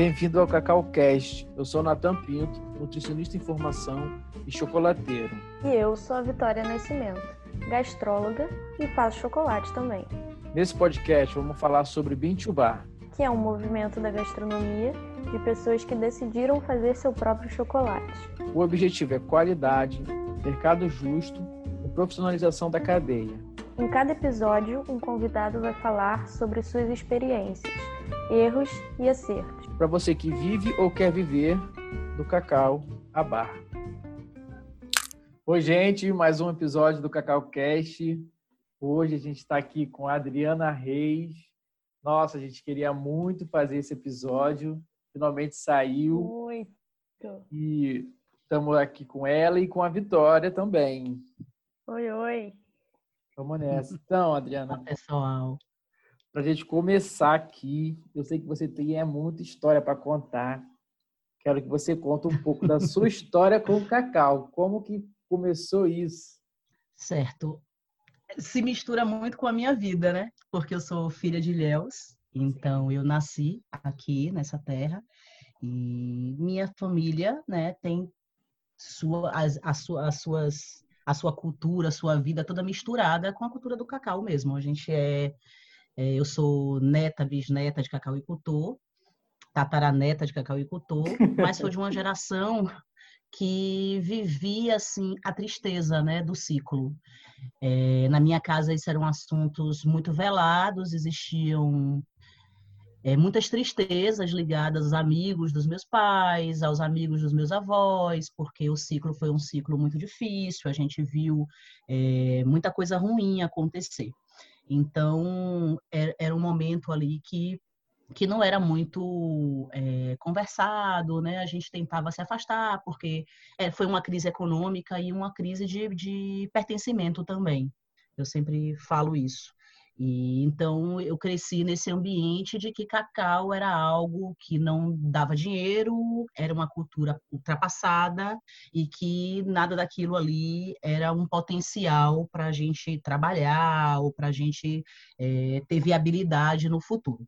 Bem-vindo ao Cacau Cast. Eu sou Natan Pinto, nutricionista em formação e chocolateiro. E eu sou a Vitória Nascimento, gastróloga e faço chocolate também. Nesse podcast vamos falar sobre Bintubar, que é um movimento da gastronomia de pessoas que decidiram fazer seu próprio chocolate. O objetivo é qualidade, mercado justo e profissionalização da cadeia. Em cada episódio, um convidado vai falar sobre suas experiências, erros e acertos. Para você que vive ou quer viver do cacau à barra. Oi, gente, mais um episódio do Cacau Cast. Hoje a gente está aqui com a Adriana Reis. Nossa, a gente queria muito fazer esse episódio. Finalmente saiu. Muito. E estamos aqui com ela e com a Vitória também. Oi, oi. Vamos nessa. Então, Adriana. Olá, pessoal. Para a gente começar aqui, eu sei que você tem é, muita história para contar. Quero que você conte um pouco da sua história com o cacau. Como que começou isso? Certo. Se mistura muito com a minha vida, né? Porque eu sou filha de Ilhéus, então eu nasci aqui nessa terra e minha família, né, tem sua, as, as, as suas a sua cultura, a sua vida toda misturada com a cultura do cacau mesmo. A gente é eu sou neta, bisneta de cacauicultor, tataraneta de cacauicultor, mas sou de uma geração que vivia assim a tristeza, né, do ciclo. É, na minha casa isso eram assuntos muito velados, existiam é, muitas tristezas ligadas aos amigos dos meus pais, aos amigos dos meus avós, porque o ciclo foi um ciclo muito difícil, a gente viu é, muita coisa ruim acontecer. Então, era, era um momento ali que que não era muito é, conversado, né? A gente tentava se afastar porque é, foi uma crise econômica e uma crise de, de pertencimento também. Eu sempre falo isso. E então eu cresci nesse ambiente de que cacau era algo que não dava dinheiro, era uma cultura ultrapassada e que nada daquilo ali era um potencial para a gente trabalhar ou para a gente é, ter viabilidade no futuro.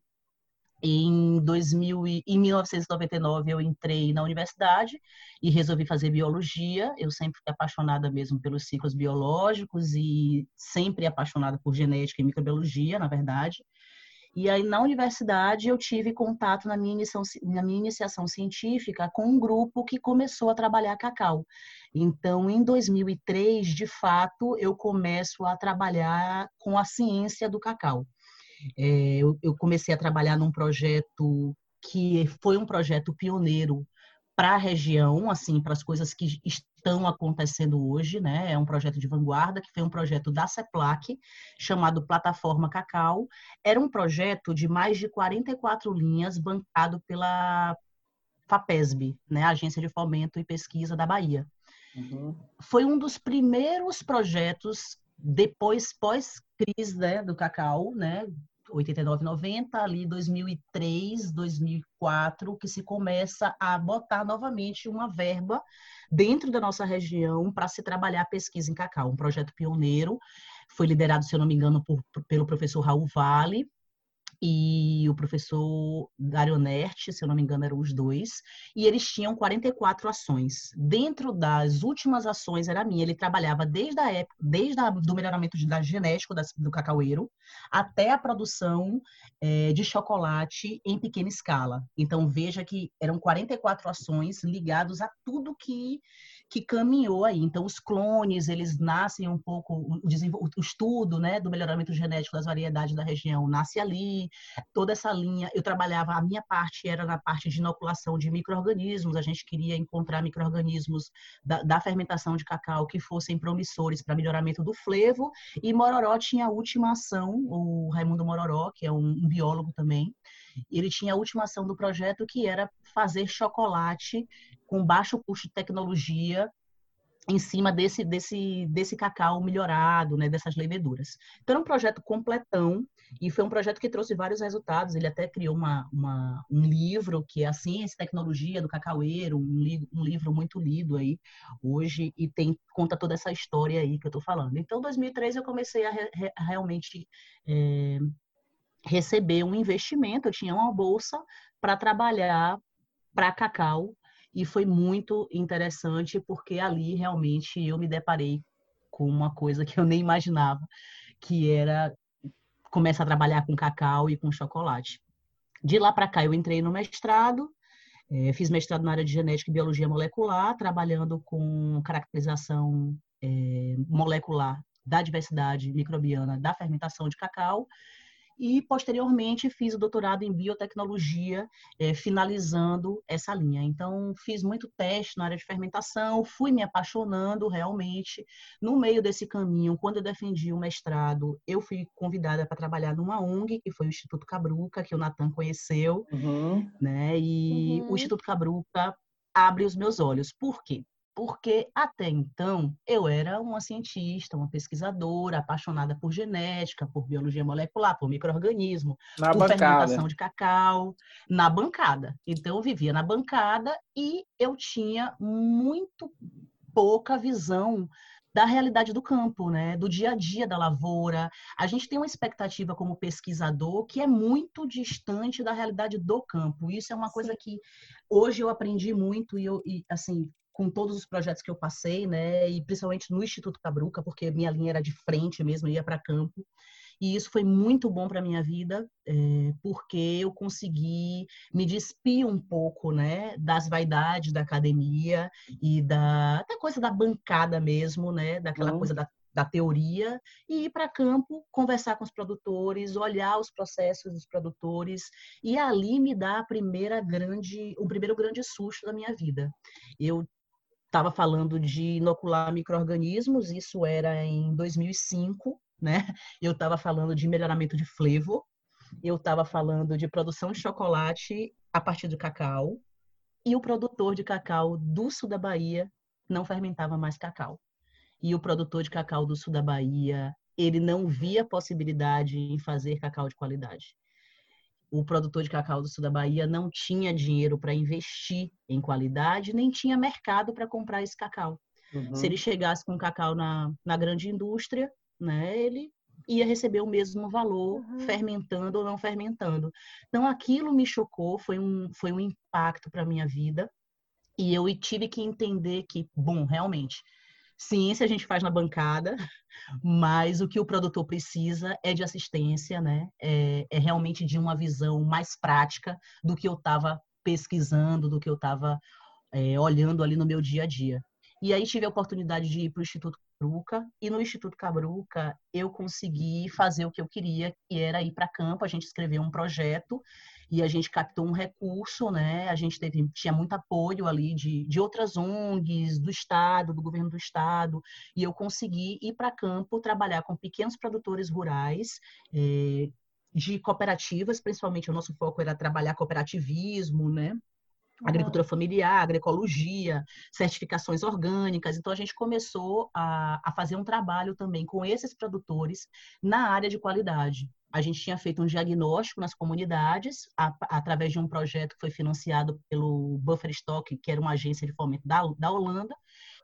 Em, 2000 e, em 1999 eu entrei na universidade e resolvi fazer biologia. Eu sempre fui apaixonada mesmo pelos ciclos biológicos e sempre apaixonada por genética e microbiologia, na verdade. E aí na universidade eu tive contato na minha, iniciação, na minha iniciação científica com um grupo que começou a trabalhar cacau. Então, em 2003, de fato, eu começo a trabalhar com a ciência do cacau. É, eu, eu comecei a trabalhar num projeto que foi um projeto pioneiro para a região, assim, para as coisas que estão acontecendo hoje, né? É um projeto de vanguarda, que foi um projeto da CEPLAC, chamado Plataforma Cacau. Era um projeto de mais de 44 linhas, bancado pela FAPESB, né? Agência de Fomento e Pesquisa da Bahia. Uhum. Foi um dos primeiros projetos depois pós-crise né, do cacau, né, 89, 90, ali 2003, 2004, que se começa a botar novamente uma verba dentro da nossa região para se trabalhar a pesquisa em cacau. Um projeto pioneiro, foi liderado, se eu não me engano, por, pelo professor Raul Vale, e o professor Dario Nert, se eu não me engano, eram os dois, e eles tinham 44 ações. Dentro das últimas ações era a minha, ele trabalhava desde a época, desde a, do melhoramento de, da genético das, do cacaueiro até a produção é, de chocolate em pequena escala. Então veja que eram 44 ações ligadas a tudo que que caminhou aí. Então, os clones, eles nascem um pouco, o, o estudo né, do melhoramento genético das variedades da região nasce ali, toda essa linha. Eu trabalhava, a minha parte era na parte de inoculação de micro-organismos, a gente queria encontrar micro-organismos da, da, fermentação de cacau que fossem promissores para melhoramento do flevo, e Mororó tinha a última ação, o Raimundo Mororó, que é um, um biólogo também, ele tinha a última ação do projeto que era fazer chocolate com baixo custo de tecnologia em cima desse, desse, desse cacau melhorado, né, dessas leveduras. Então, era um projeto completão e foi um projeto que trouxe vários resultados. Ele até criou uma, uma um livro que é a Ciência e Tecnologia do Cacaueiro, um, li, um livro muito lido aí hoje e tem conta toda essa história aí que eu estou falando. Então, em 2003 eu comecei a, re, realmente é, receber um investimento, eu tinha uma bolsa para trabalhar para cacau e foi muito interessante porque ali realmente eu me deparei com uma coisa que eu nem imaginava, que era começar a trabalhar com cacau e com chocolate. De lá para cá eu entrei no mestrado, é, fiz mestrado na área de genética e biologia molecular, trabalhando com caracterização é, molecular da diversidade microbiana da fermentação de cacau e posteriormente fiz o doutorado em biotecnologia, é, finalizando essa linha. Então fiz muito teste na área de fermentação, fui me apaixonando realmente no meio desse caminho. Quando eu defendi o mestrado, eu fui convidada para trabalhar numa ONG que foi o Instituto Cabruca, que o Natan conheceu, uhum. né? E uhum. o Instituto Cabruca abre os meus olhos. Por quê? Porque até então eu era uma cientista, uma pesquisadora, apaixonada por genética, por biologia molecular, por microorganismo, por bancada. fermentação de cacau, na bancada. Então eu vivia na bancada e eu tinha muito pouca visão da realidade do campo, né? do dia a dia da lavoura. A gente tem uma expectativa como pesquisador que é muito distante da realidade do campo. Isso é uma coisa que hoje eu aprendi muito e, eu, e assim com todos os projetos que eu passei, né, e principalmente no Instituto Cabruca, porque minha linha era de frente mesmo, ia para campo. E isso foi muito bom para minha vida, é, porque eu consegui me despir um pouco, né, das vaidades da academia e da, da coisa da bancada mesmo, né, daquela uhum. coisa da, da teoria e ir para campo, conversar com os produtores, olhar os processos dos produtores e ali me dá a primeira grande, o primeiro grande susto da minha vida. Eu estava falando de inocular micro-organismos, isso era em 2005, né? Eu estava falando de melhoramento de flevo, eu estava falando de produção de chocolate a partir do cacau, e o produtor de cacau do sul da Bahia não fermentava mais cacau. E o produtor de cacau do sul da Bahia, ele não via possibilidade em fazer cacau de qualidade o produtor de cacau do sul da Bahia não tinha dinheiro para investir em qualidade, nem tinha mercado para comprar esse cacau. Uhum. Se ele chegasse com cacau na, na grande indústria, né, ele ia receber o mesmo valor, uhum. fermentando ou não fermentando. Então, aquilo me chocou, foi um, foi um impacto para a minha vida. E eu tive que entender que, bom, realmente, ciência a gente faz na bancada, mas o que o produtor precisa é de assistência, né? É, é realmente de uma visão mais prática do que eu estava pesquisando, do que eu estava é, olhando ali no meu dia a dia. E aí tive a oportunidade de ir para o Instituto Cabruca, e no Instituto Cabruca eu consegui fazer o que eu queria, que era ir para campo, a gente escreveu um projeto e a gente captou um recurso, né? A gente teve, tinha muito apoio ali de, de outras ONGs, do Estado, do governo do Estado, e eu consegui ir para campo trabalhar com pequenos produtores rurais, é, de cooperativas, principalmente o nosso foco era trabalhar cooperativismo, né? Agricultura familiar, agroecologia, certificações orgânicas. Então, a gente começou a, a fazer um trabalho também com esses produtores na área de qualidade. A gente tinha feito um diagnóstico nas comunidades, a, através de um projeto que foi financiado pelo Buffer Stock, que era uma agência de fomento da, da Holanda,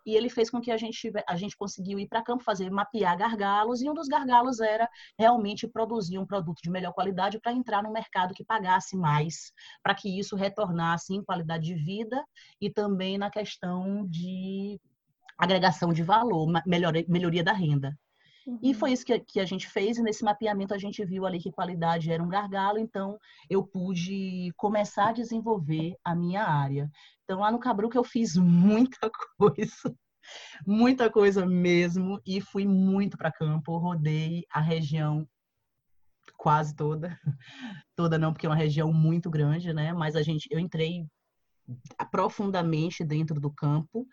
e ele fez com que a gente, a gente conseguiu ir para campo fazer mapear gargalos, e um dos gargalos era realmente produzir um produto de melhor qualidade para entrar no mercado que pagasse mais, para que isso retornasse em qualidade de vida e também na questão de agregação de valor, melhoria, melhoria da renda. Uhum. E foi isso que, que a gente fez, e nesse mapeamento a gente viu ali que qualidade era um gargalo, então eu pude começar a desenvolver a minha área. Então lá no Cabruca eu fiz muita coisa, muita coisa mesmo, e fui muito para campo, rodei a região quase toda, toda não, porque é uma região muito grande, né? Mas a gente, eu entrei profundamente dentro do campo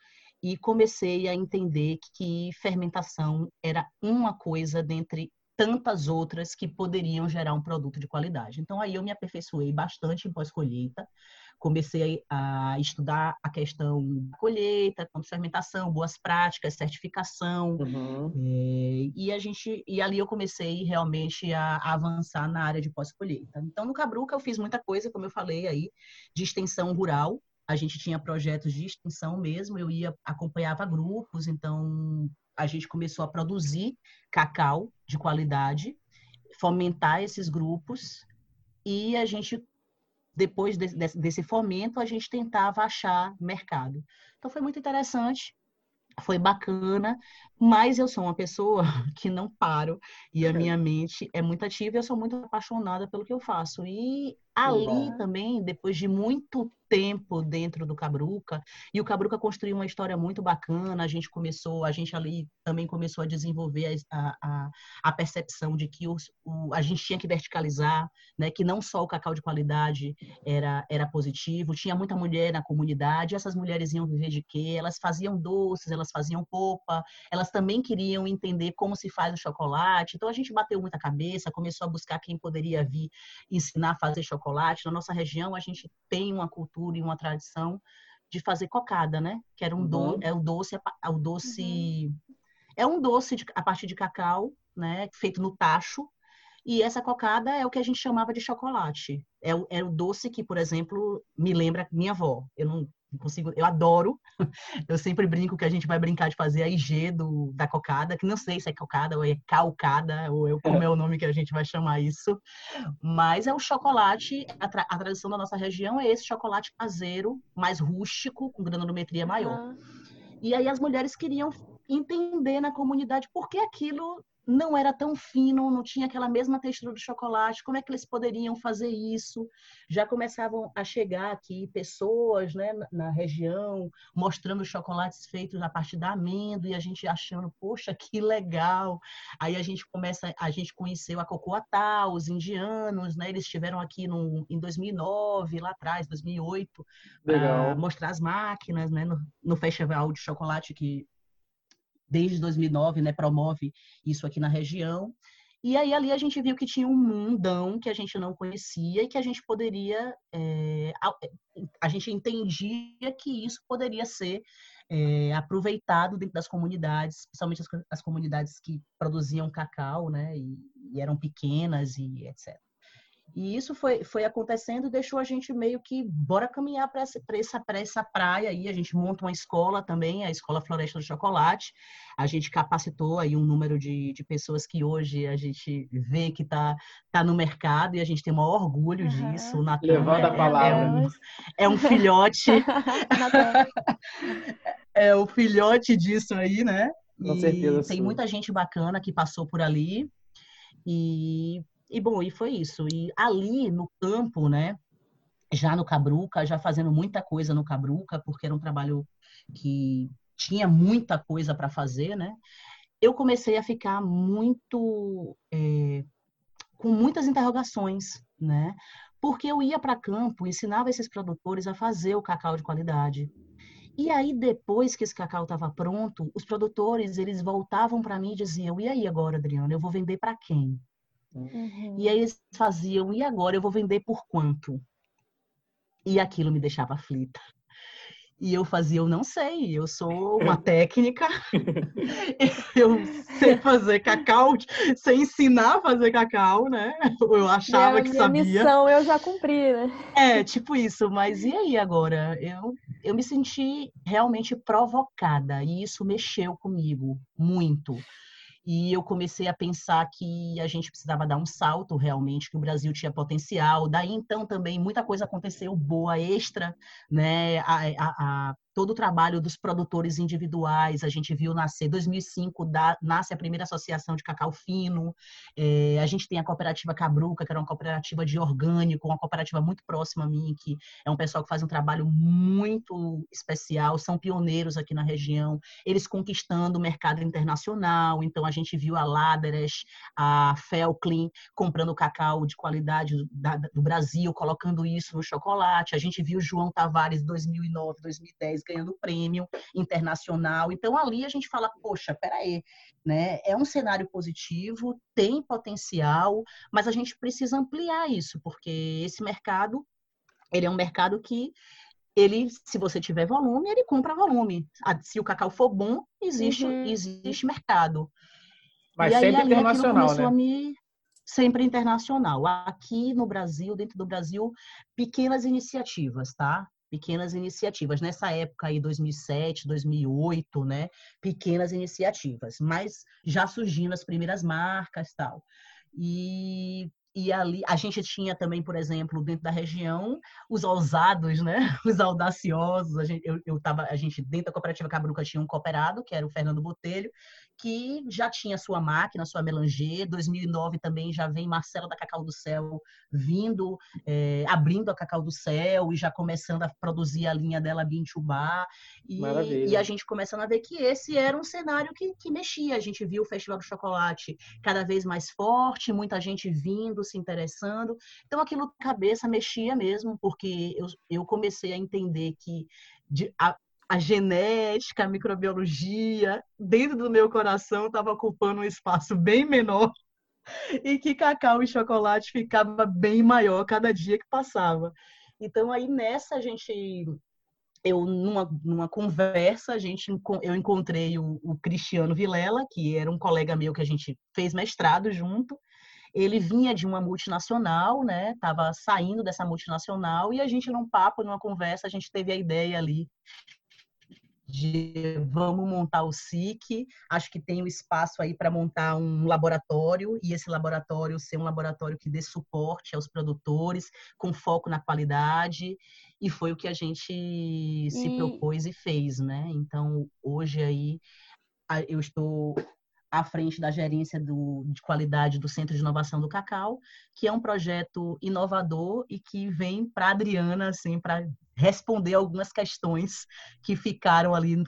e comecei a entender que fermentação era uma coisa dentre tantas outras que poderiam gerar um produto de qualidade. Então aí eu me aperfeiçoei bastante em pós-colheita, comecei a estudar a questão da colheita, fermentação, boas práticas, certificação, uhum. é, e a gente e ali eu comecei realmente a, a avançar na área de pós-colheita. Então no Cabruca eu fiz muita coisa, como eu falei aí, de extensão rural, a gente tinha projetos de extensão mesmo, eu ia acompanhava grupos, então a gente começou a produzir cacau de qualidade, fomentar esses grupos e a gente depois de, de, desse fomento a gente tentava achar mercado. Então foi muito interessante foi bacana, mas eu sou uma pessoa que não paro e a minha mente é muito ativa e eu sou muito apaixonada pelo que eu faço. E ali também, depois de muito tempo dentro do Cabruca, e o Cabruca construiu uma história muito bacana, a gente começou, a gente ali também começou a desenvolver a, a, a percepção de que o, a gente tinha que verticalizar, né, que não só o cacau de qualidade era, era positivo, tinha muita mulher na comunidade, essas mulheres iam viver de quê? Elas faziam doces, elas faziam polpa, elas também queriam entender como se faz o chocolate, então a gente bateu muita cabeça, começou a buscar quem poderia vir ensinar a fazer chocolate. Na nossa região, a gente tem uma cultura cultura e uma tradição de fazer cocada, né? Que era um uhum. do, é o doce, é o doce uhum. é um doce de, a partir de cacau, né? Feito no tacho. E essa cocada é o que a gente chamava de chocolate. É o, é o doce que, por exemplo, me lembra minha avó. Eu não consigo, eu adoro. Eu sempre brinco que a gente vai brincar de fazer a IG do, da cocada, que não sei se é cocada ou é calcada, ou eu, como é o nome que a gente vai chamar isso. Mas é o chocolate, a, tra, a tradição da nossa região é esse chocolate caseiro, mais rústico, com granulometria maior. Uhum. E aí as mulheres queriam entender na comunidade por que aquilo não era tão fino, não tinha aquela mesma textura do chocolate, como é que eles poderiam fazer isso? Já começavam a chegar aqui pessoas né, na região mostrando chocolates feitos a partir da amêndoa e a gente achando, poxa, que legal. Aí a gente começa, a gente conheceu a Cocoatá, os indianos, né? Eles estiveram aqui no, em 2009, lá atrás, 2008, para mostrar as máquinas, né? No, no festival de chocolate que desde 2009, né, promove isso aqui na região. E aí ali a gente viu que tinha um mundão que a gente não conhecia e que a gente poderia, é, a, a, gente entendia que isso poderia ser é, aproveitado dentro das comunidades, principalmente as, as, comunidades que produziam cacau, né, e, e eram pequenas e etc. E isso foi, foi acontecendo e deixou a gente meio que bora caminhar para essa, essa, essa praia aí. A gente monta uma escola também, a Escola Floresta do Chocolate. A gente capacitou aí um número de, de pessoas que hoje a gente vê que está tá no mercado e a gente tem o maior orgulho uhum. disso. O Levando a palavra. É um, é um filhote. é o filhote disso aí, né? Com e certeza. Tem muita gente bacana que passou por ali. E e bom, e foi isso. E ali no campo, né, já no Cabruca, já fazendo muita coisa no Cabruca, porque era um trabalho que tinha muita coisa para fazer, né? Eu comecei a ficar muito é, com muitas interrogações, né? Porque eu ia para campo, ensinava esses produtores a fazer o cacau de qualidade. E aí depois que esse cacau estava pronto, os produtores eles voltavam para mim e diziam: "E aí agora, Adriana, eu vou vender para quem?" Uhum. E aí eles faziam, e agora eu vou vender por quanto? E aquilo me deixava aflita. E eu fazia, eu não sei, eu sou uma técnica, eu sei fazer cacau, sei ensinar a fazer cacau, né? Eu achava que sabia. missão eu já cumpri, né? É, tipo isso, mas e aí agora? Eu, eu me senti realmente provocada e isso mexeu comigo muito. E eu comecei a pensar que a gente precisava dar um salto realmente, que o Brasil tinha potencial. Daí então também muita coisa aconteceu boa, extra, né? A, a, a todo o trabalho dos produtores individuais, a gente viu nascer, 2005 da, nasce a primeira associação de cacau fino, é, a gente tem a cooperativa Cabruca, que era uma cooperativa de orgânico, uma cooperativa muito próxima a mim, que é um pessoal que faz um trabalho muito especial, são pioneiros aqui na região, eles conquistando o mercado internacional, então a gente viu a Laderes, a Felclin comprando cacau de qualidade da, do Brasil, colocando isso no chocolate, a gente viu João Tavares 2009, 2010 ganhando prêmio internacional. Então ali a gente fala, poxa, peraí, né? É um cenário positivo, tem potencial, mas a gente precisa ampliar isso, porque esse mercado, ele é um mercado que ele, se você tiver volume, ele compra volume. Se o cacau for bom, existe, uhum. existe mercado. Mas e sempre aí, internacional, né? Me... Sempre internacional. Aqui no Brasil, dentro do Brasil, pequenas iniciativas, tá? Pequenas iniciativas. Nessa época aí, 2007, 2008, né? Pequenas iniciativas, mas já surgindo as primeiras marcas tal. E e ali a gente tinha também, por exemplo, dentro da região, os ousados, né? Os audaciosos. A gente, eu, eu tava, a gente dentro da cooperativa Cabruca tinha um cooperado, que era o Fernando Botelho, que já tinha sua máquina, sua melanger. 2009 também já vem Marcela da Cacau do Céu vindo, é, abrindo a Cacau do Céu e já começando a produzir a linha dela Bintubá. E, e a gente começando a ver que esse era um cenário que, que mexia. A gente viu o Festival do Chocolate cada vez mais forte, muita gente vindo, se interessando. Então aquilo cabeça mexia mesmo, porque eu, eu comecei a entender que de, a, a genética, a microbiologia, dentro do meu coração estava ocupando um espaço bem menor e que cacau e chocolate ficava bem maior cada dia que passava. Então aí nessa a gente eu numa, numa conversa a gente eu encontrei o, o Cristiano Vilela, que era um colega meu que a gente fez mestrado junto. Ele vinha de uma multinacional, né? Tava saindo dessa multinacional e a gente num papo, numa conversa, a gente teve a ideia ali de vamos montar o SIC, acho que tem o espaço aí para montar um laboratório e esse laboratório ser um laboratório que dê suporte aos produtores, com foco na qualidade, e foi o que a gente e... se propôs e fez, né? Então, hoje aí eu estou à frente da gerência do, de qualidade do Centro de Inovação do Cacau, que é um projeto inovador e que vem para Adriana, assim, para responder algumas questões que ficaram ali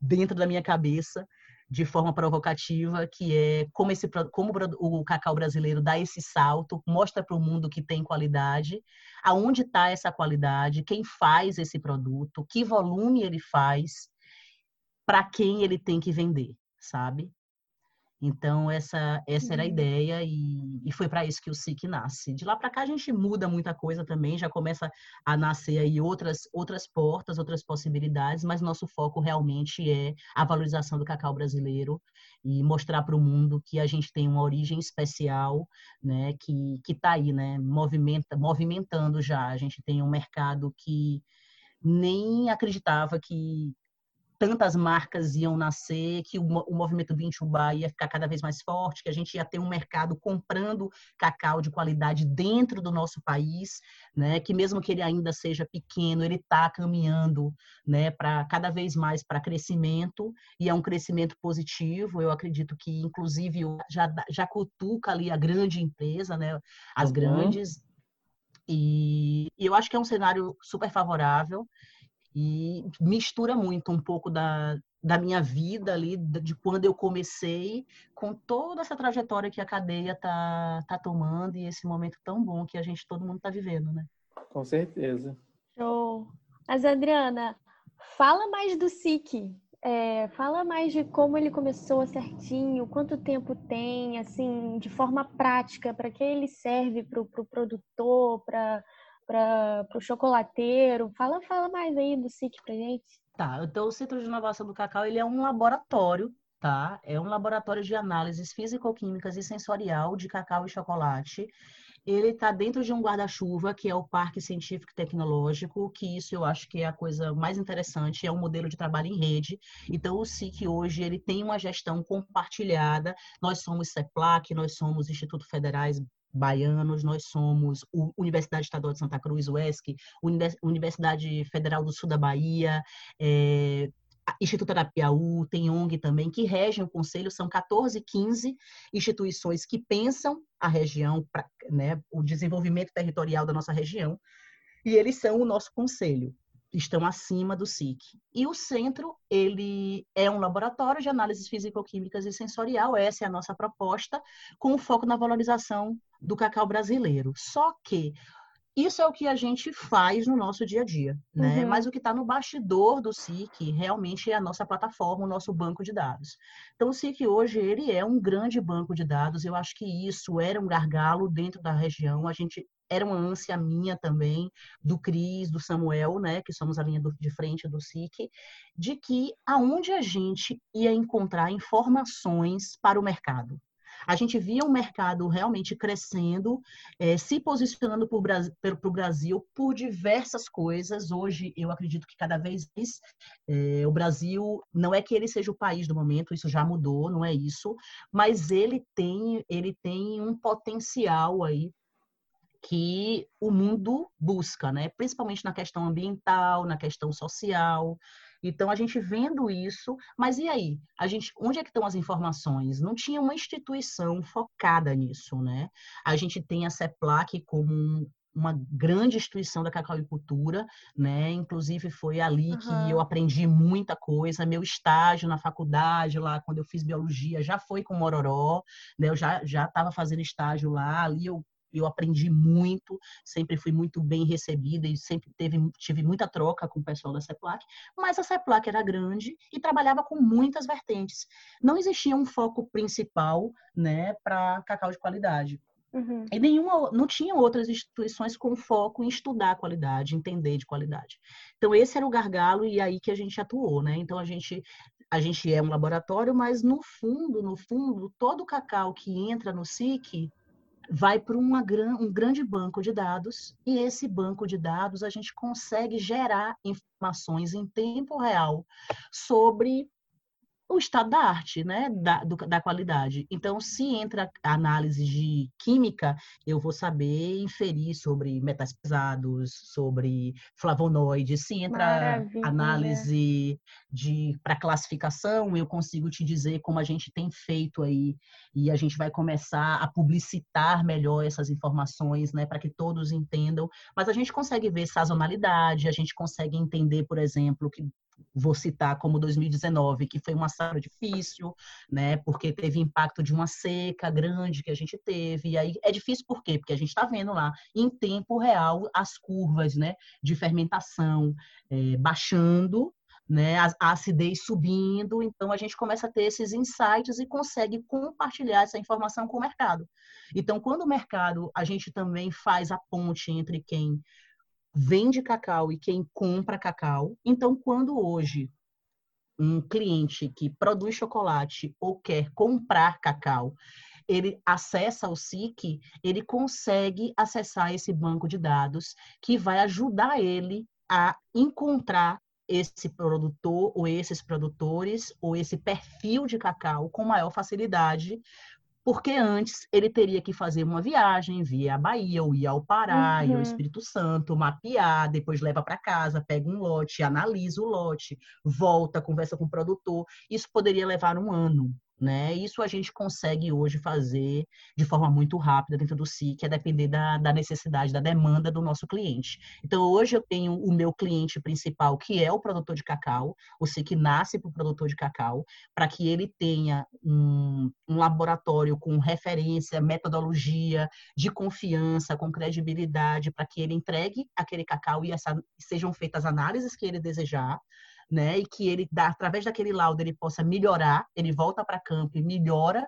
dentro da minha cabeça de forma provocativa, que é como, esse, como o cacau brasileiro dá esse salto, mostra para o mundo que tem qualidade, aonde está essa qualidade, quem faz esse produto, que volume ele faz, para quem ele tem que vender, sabe? Então, essa, essa era a uhum. ideia e, e foi para isso que o SIC nasce. De lá para cá, a gente muda muita coisa também, já começa a nascer aí outras, outras portas, outras possibilidades, mas nosso foco realmente é a valorização do cacau brasileiro e mostrar para o mundo que a gente tem uma origem especial, né, que está aí, né, movimenta, movimentando já. A gente tem um mercado que nem acreditava que tantas marcas iam nascer, que o, o movimento Bintubá ia ficar cada vez mais forte, que a gente ia ter um mercado comprando cacau de qualidade dentro do nosso país, né? Que mesmo que ele ainda seja pequeno, ele está caminhando, né? Para cada vez mais para crescimento e é um crescimento positivo. Eu acredito que inclusive já já cutuca ali a grande empresa, né? As uhum. grandes e eu acho que é um cenário super favorável e mistura muito um pouco da, da minha vida ali, de quando eu comecei, com toda essa trajetória que a cadeia tá, tá tomando e esse momento tão bom que a gente, todo mundo tá vivendo, né? Com certeza. Show. Mas, Adriana, fala mais do SIC. É, fala mais de como ele começou certinho, quanto tempo tem, assim, de forma prática, para que ele serve para o pro produtor, para para o chocolateiro. Fala, fala mais aí do SIC para gente. Tá, então o Centro de Inovação do Cacau ele é um laboratório, tá? É um laboratório de análises físico-químicas e sensorial de cacau e chocolate. Ele está dentro de um guarda-chuva, que é o Parque Científico e Tecnológico, que isso eu acho que é a coisa mais interessante, é um modelo de trabalho em rede. Então, o SIC hoje ele tem uma gestão compartilhada. Nós somos CEPLAC, nós somos Instituto Federais baianos, nós somos Universidade Estadual de Santa Cruz, UESC, Universidade Federal do Sul da Bahia, é, Instituto Arapiaú, tem ONG também, que regem o conselho, são 14, 15 instituições que pensam a região, pra, né, o desenvolvimento territorial da nossa região, e eles são o nosso conselho estão acima do SIC. E o centro, ele é um laboratório de análises físico-químicas e sensorial, essa é a nossa proposta, com foco na valorização do cacau brasileiro. Só que isso é o que a gente faz no nosso dia a dia, né? Uhum. Mas o que está no bastidor do SIC realmente é a nossa plataforma, o nosso banco de dados. Então, o SIC hoje ele é um grande banco de dados. Eu acho que isso era um gargalo dentro da região. A gente era uma ânsia minha também, do Cris, do Samuel, né, que somos a linha do, de frente do SIC, de que aonde a gente ia encontrar informações para o mercado. A gente via um mercado realmente crescendo, é, se posicionando para o Brasil por diversas coisas. Hoje, eu acredito que cada vez mais é, o Brasil, não é que ele seja o país do momento, isso já mudou, não é isso, mas ele tem, ele tem um potencial aí que o mundo busca, né? principalmente na questão ambiental, na questão social. Então a gente vendo isso, mas e aí? A gente, onde é que estão as informações? Não tinha uma instituição focada nisso, né? A gente tem a CEPLAC como uma grande instituição da cacauicultura, né? Inclusive foi ali uhum. que eu aprendi muita coisa. Meu estágio na faculdade lá, quando eu fiz biologia, já foi com Mororó, né? Eu já já estava fazendo estágio lá, ali eu eu aprendi muito, sempre fui muito bem recebida e sempre teve, tive muita troca com o pessoal da CEPLAC, mas a CEPLAC era grande e trabalhava com muitas vertentes. Não existia um foco principal né, para cacau de qualidade. Uhum. E nenhuma, não tinha outras instituições com foco em estudar a qualidade, entender de qualidade. Então esse era o gargalo e aí que a gente atuou, né? Então a gente a gente é um laboratório, mas no fundo, no fundo, todo o cacau que entra no SIC vai para um grande banco de dados e esse banco de dados a gente consegue gerar informações em tempo real sobre o estado da arte, né, da, do, da qualidade. Então, se entra análise de química, eu vou saber inferir sobre metais pesados, sobre flavonoides. Se entra Maravilha. análise de para classificação, eu consigo te dizer como a gente tem feito aí e a gente vai começar a publicitar melhor essas informações, né, para que todos entendam. Mas a gente consegue ver sazonalidade, a gente consegue entender, por exemplo, que vou citar como 2019, que foi uma safra difícil, né? Porque teve impacto de uma seca grande que a gente teve. E aí é difícil por quê? Porque a gente está vendo lá em tempo real as curvas, né? De fermentação é, baixando, né? A, a acidez subindo. Então a gente começa a ter esses insights e consegue compartilhar essa informação com o mercado. Então quando o mercado a gente também faz a ponte entre quem vende cacau e quem compra cacau. Então, quando hoje um cliente que produz chocolate ou quer comprar cacau, ele acessa o SIC, ele consegue acessar esse banco de dados que vai ajudar ele a encontrar esse produtor ou esses produtores ou esse perfil de cacau com maior facilidade, porque antes ele teria que fazer uma viagem via a Bahia, ou ir ao Pará, uhum. ir ao Espírito Santo, mapear, depois leva para casa, pega um lote, analisa o lote, volta, conversa com o produtor. Isso poderia levar um ano. Né? Isso a gente consegue hoje fazer de forma muito rápida dentro do SIC, é depender da, da, necessidade, da demanda do nosso cliente. Então, hoje eu tenho o meu cliente principal, que é o produtor de cacau, o SIC nasce para o produtor de cacau, para que ele tenha um, um laboratório com referência, metodologia, de confiança, com credibilidade, para que ele entregue aquele cacau e essa, sejam feitas as análises que ele desejar, né? E que ele, através daquele laudo, ele possa melhorar, ele volta para campo e melhora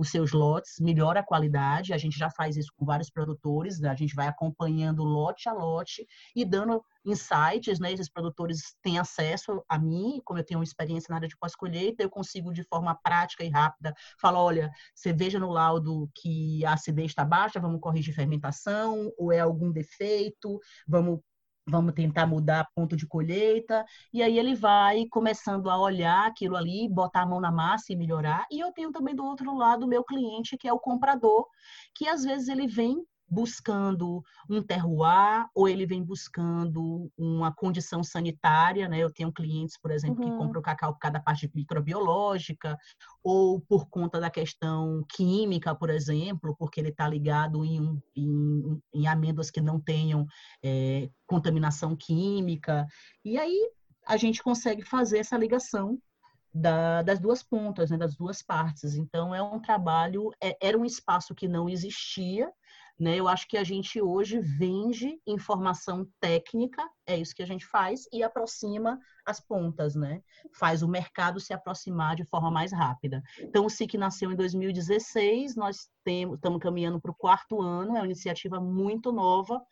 os seus lotes, melhora a qualidade. A gente já faz isso com vários produtores, a gente vai acompanhando lote a lote e dando insights, né? Esses produtores têm acesso a mim, como eu tenho experiência na área de pós-colheita, eu consigo de forma prática e rápida falar, olha, você veja no laudo que a acidez está baixa, vamos corrigir fermentação, ou é algum defeito, vamos vamos tentar mudar ponto de colheita, e aí ele vai começando a olhar aquilo ali, botar a mão na massa e melhorar. E eu tenho também do outro lado o meu cliente, que é o comprador, que às vezes ele vem buscando um terroir ou ele vem buscando uma condição sanitária, né? Eu tenho clientes, por exemplo, uhum. que compram cacau por causa da parte microbiológica ou por conta da questão química, por exemplo, porque ele está ligado em, em, em, amêndoas que não tenham é, contaminação química. E aí a gente consegue fazer essa ligação da, das duas pontas, né, das duas partes. Então, é um trabalho, é, era um espaço que não existia, né? Eu acho que a gente hoje vende informação técnica, é isso que a gente faz, e aproxima as pontas, né? Faz o mercado se aproximar de forma mais rápida. Então, o SIC nasceu em 2016, nós temos, estamos caminhando para o quarto ano, é uma iniciativa muito nova,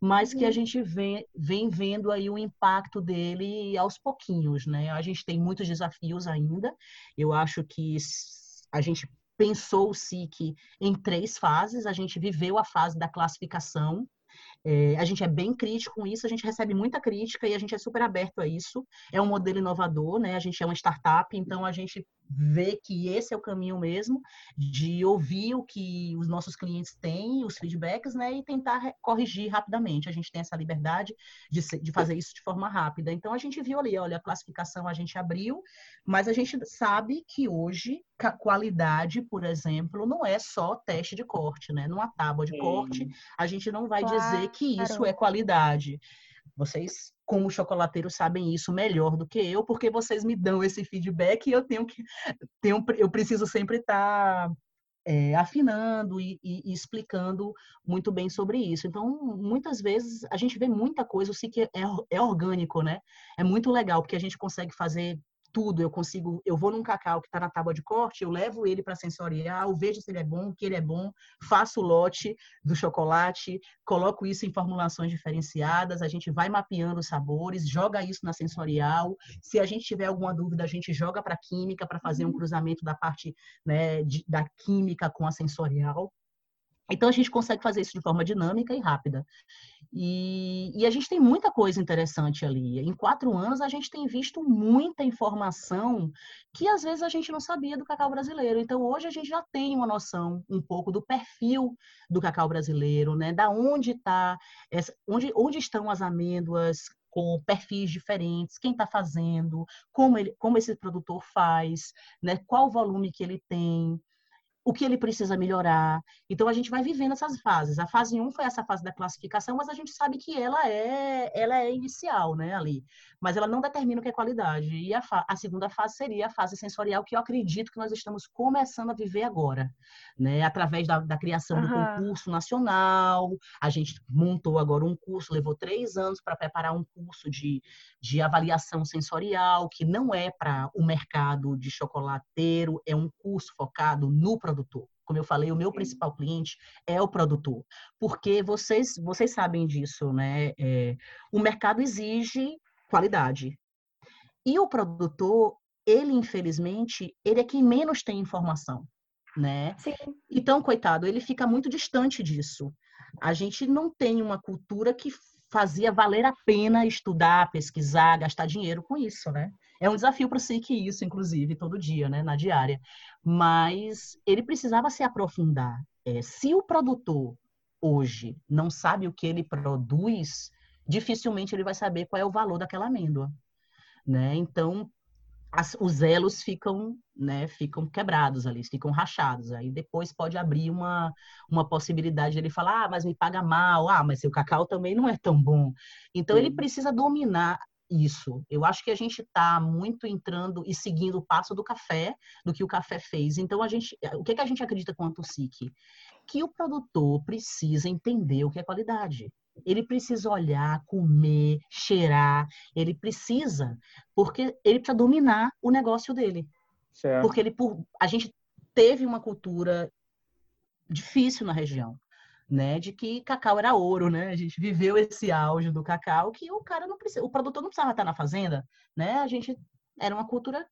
mas que a uhum. gente vem, vem vendo aí o impacto dele aos pouquinhos, né? A gente tem muitos desafios ainda. Eu acho que a gente pensou o SIC em três fases. A gente viveu a fase da classificação, é, a gente é bem crítico com isso, a gente recebe muita crítica e a gente é super aberto a isso. É um modelo inovador, né? A gente é uma startup, então a gente vê que esse é o caminho mesmo de ouvir o que os nossos clientes têm, os feedbacks, né, e tentar corrigir rapidamente. A gente tem essa liberdade de, de fazer isso de forma rápida. Então a gente viu ali, olha, a classificação a gente abriu, mas a gente sabe que hoje qualidade, por exemplo, não é só teste de corte, né? Numa tábua de Sim. corte, a gente não vai claro. dizer que isso é qualidade. Vocês, como chocolateiros, sabem isso melhor do que eu, porque vocês me dão esse feedback e eu tenho que. Tenho, eu preciso sempre estar. Tá, é, afinando e, e, explicando muito bem sobre isso. Então, muitas vezes a gente vê muita coisa, o que é, é orgânico, né? É muito legal, porque a gente consegue fazer tudo. Eu consigo, eu vou num cacau que está na tábua de corte, eu levo ele para sensorial, vejo se ele é bom, que ele é bom, faço o lote do chocolate, coloco isso em formulações diferenciadas, a gente vai mapeando os sabores, joga isso na sensorial. Se a gente tiver alguma dúvida, a gente joga para química para fazer um uhum. cruzamento da parte né, de, da química com a sensorial. Então, a gente consegue fazer isso de forma dinâmica e rápida. E, e, a gente tem muita coisa interessante ali. Em quatro anos, a gente tem visto muita informação que às vezes a gente não sabia do cacau brasileiro. Então, hoje a gente já tem uma noção um pouco do perfil do cacau brasileiro, né? Da onde está, onde, onde estão as amêndoas, com perfis diferentes, quem está fazendo, como, ele, como esse produtor faz, né? qual o volume que ele tem, o que ele precisa melhorar. Então a gente vai vivendo essas fases. A fase 1 foi essa fase da classificação, mas a gente sabe que ela é ela é inicial, né, ali. Mas ela não determina o que é qualidade. E a, a segunda fase seria a fase sensorial que eu acredito que nós estamos começando a viver agora, né, através da, da criação uhum. do concurso nacional. A gente montou agora um curso, levou três anos para preparar um curso de, de avaliação sensorial que não é para o mercado de chocolateiro, é um curso focado no produtor. Como eu falei, o meu principal cliente é o produtor, porque vocês vocês sabem disso, né? É, o mercado exige qualidade e o produtor, ele infelizmente, ele é quem menos tem informação, né? Sim. Então, coitado, ele fica muito distante disso. A gente não tem uma cultura que fazia valer a pena estudar, pesquisar, gastar dinheiro com isso, né? É um desafio para o SIC isso, inclusive, todo dia, né, na diária. Mas ele precisava se aprofundar. É, se o produtor hoje não sabe o que ele produz, dificilmente ele vai saber qual é o valor daquela amêndoa, né? Então, as, os elos ficam, né, ficam quebrados ali, ficam rachados. Aí depois pode abrir uma, uma possibilidade de ele falar, ah, mas me paga mal, ah, mas seu cacau também não é tão bom. Então Sim. ele precisa dominar isso. Eu acho que a gente está muito entrando e seguindo o passo do café, do que o café fez. Então, a gente, o que, é que a gente acredita quanto o SIC? Que o produtor precisa entender o que é qualidade. Ele precisa olhar, comer, cheirar, ele precisa, porque ele precisa dominar o negócio dele. Certo. Porque ele, por, a gente teve uma cultura difícil na região né, de que cacau era ouro, né? A gente viveu esse auge do cacau que o cara não precisa, o produtor não precisava estar na fazenda, né? A gente era uma cultura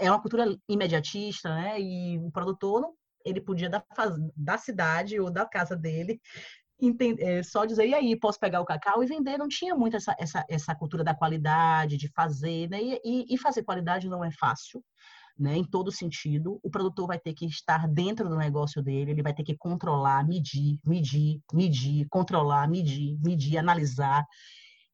é uma cultura imediatista, né? E o produtor ele podia da, da cidade ou da casa dele entender, é, só dizer, e aí, posso pegar o cacau e vender? Não tinha muito essa, essa, essa cultura da qualidade, de fazer, né? E, e fazer qualidade não é fácil né, em todo sentido. O produtor vai ter que estar dentro do negócio dele, ele vai ter que controlar, medir, medir, medir, controlar, medir, medir, analisar,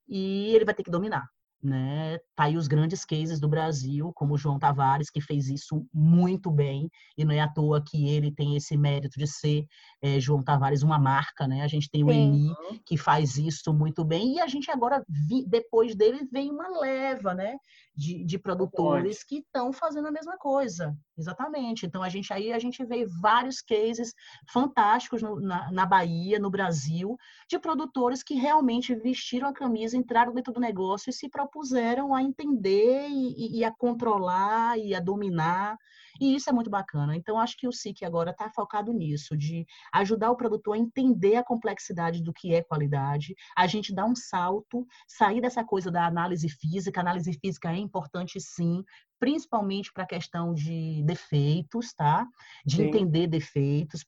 e ele vai ter que dominar né? Tá aí os grandes cases do Brasil, como o João Tavares, que fez isso muito bem, e não é à toa que ele tem esse mérito de ser é, João Tavares uma marca, né? A gente tem o Eni, que faz isso muito bem, e a gente agora, vi, depois dele, vem uma leva, né? De, de produtores que estão fazendo a mesma coisa. Exatamente. Então, a gente aí a gente vê vários cases fantásticos no, na, na Bahia, no Brasil, de produtores que realmente vestiram a camisa, entraram dentro do negócio e se propuseram a entender e, e, a controlar e a dominar. E isso é muito bacana. Então, acho que o SIC agora está focado nisso, de ajudar o produtor a entender a complexidade do que é qualidade, a gente dar um salto, sair dessa coisa da análise física. A análise física é importante, sim, principalmente para a questão de defeitos, tá? De sim. entender defeitos,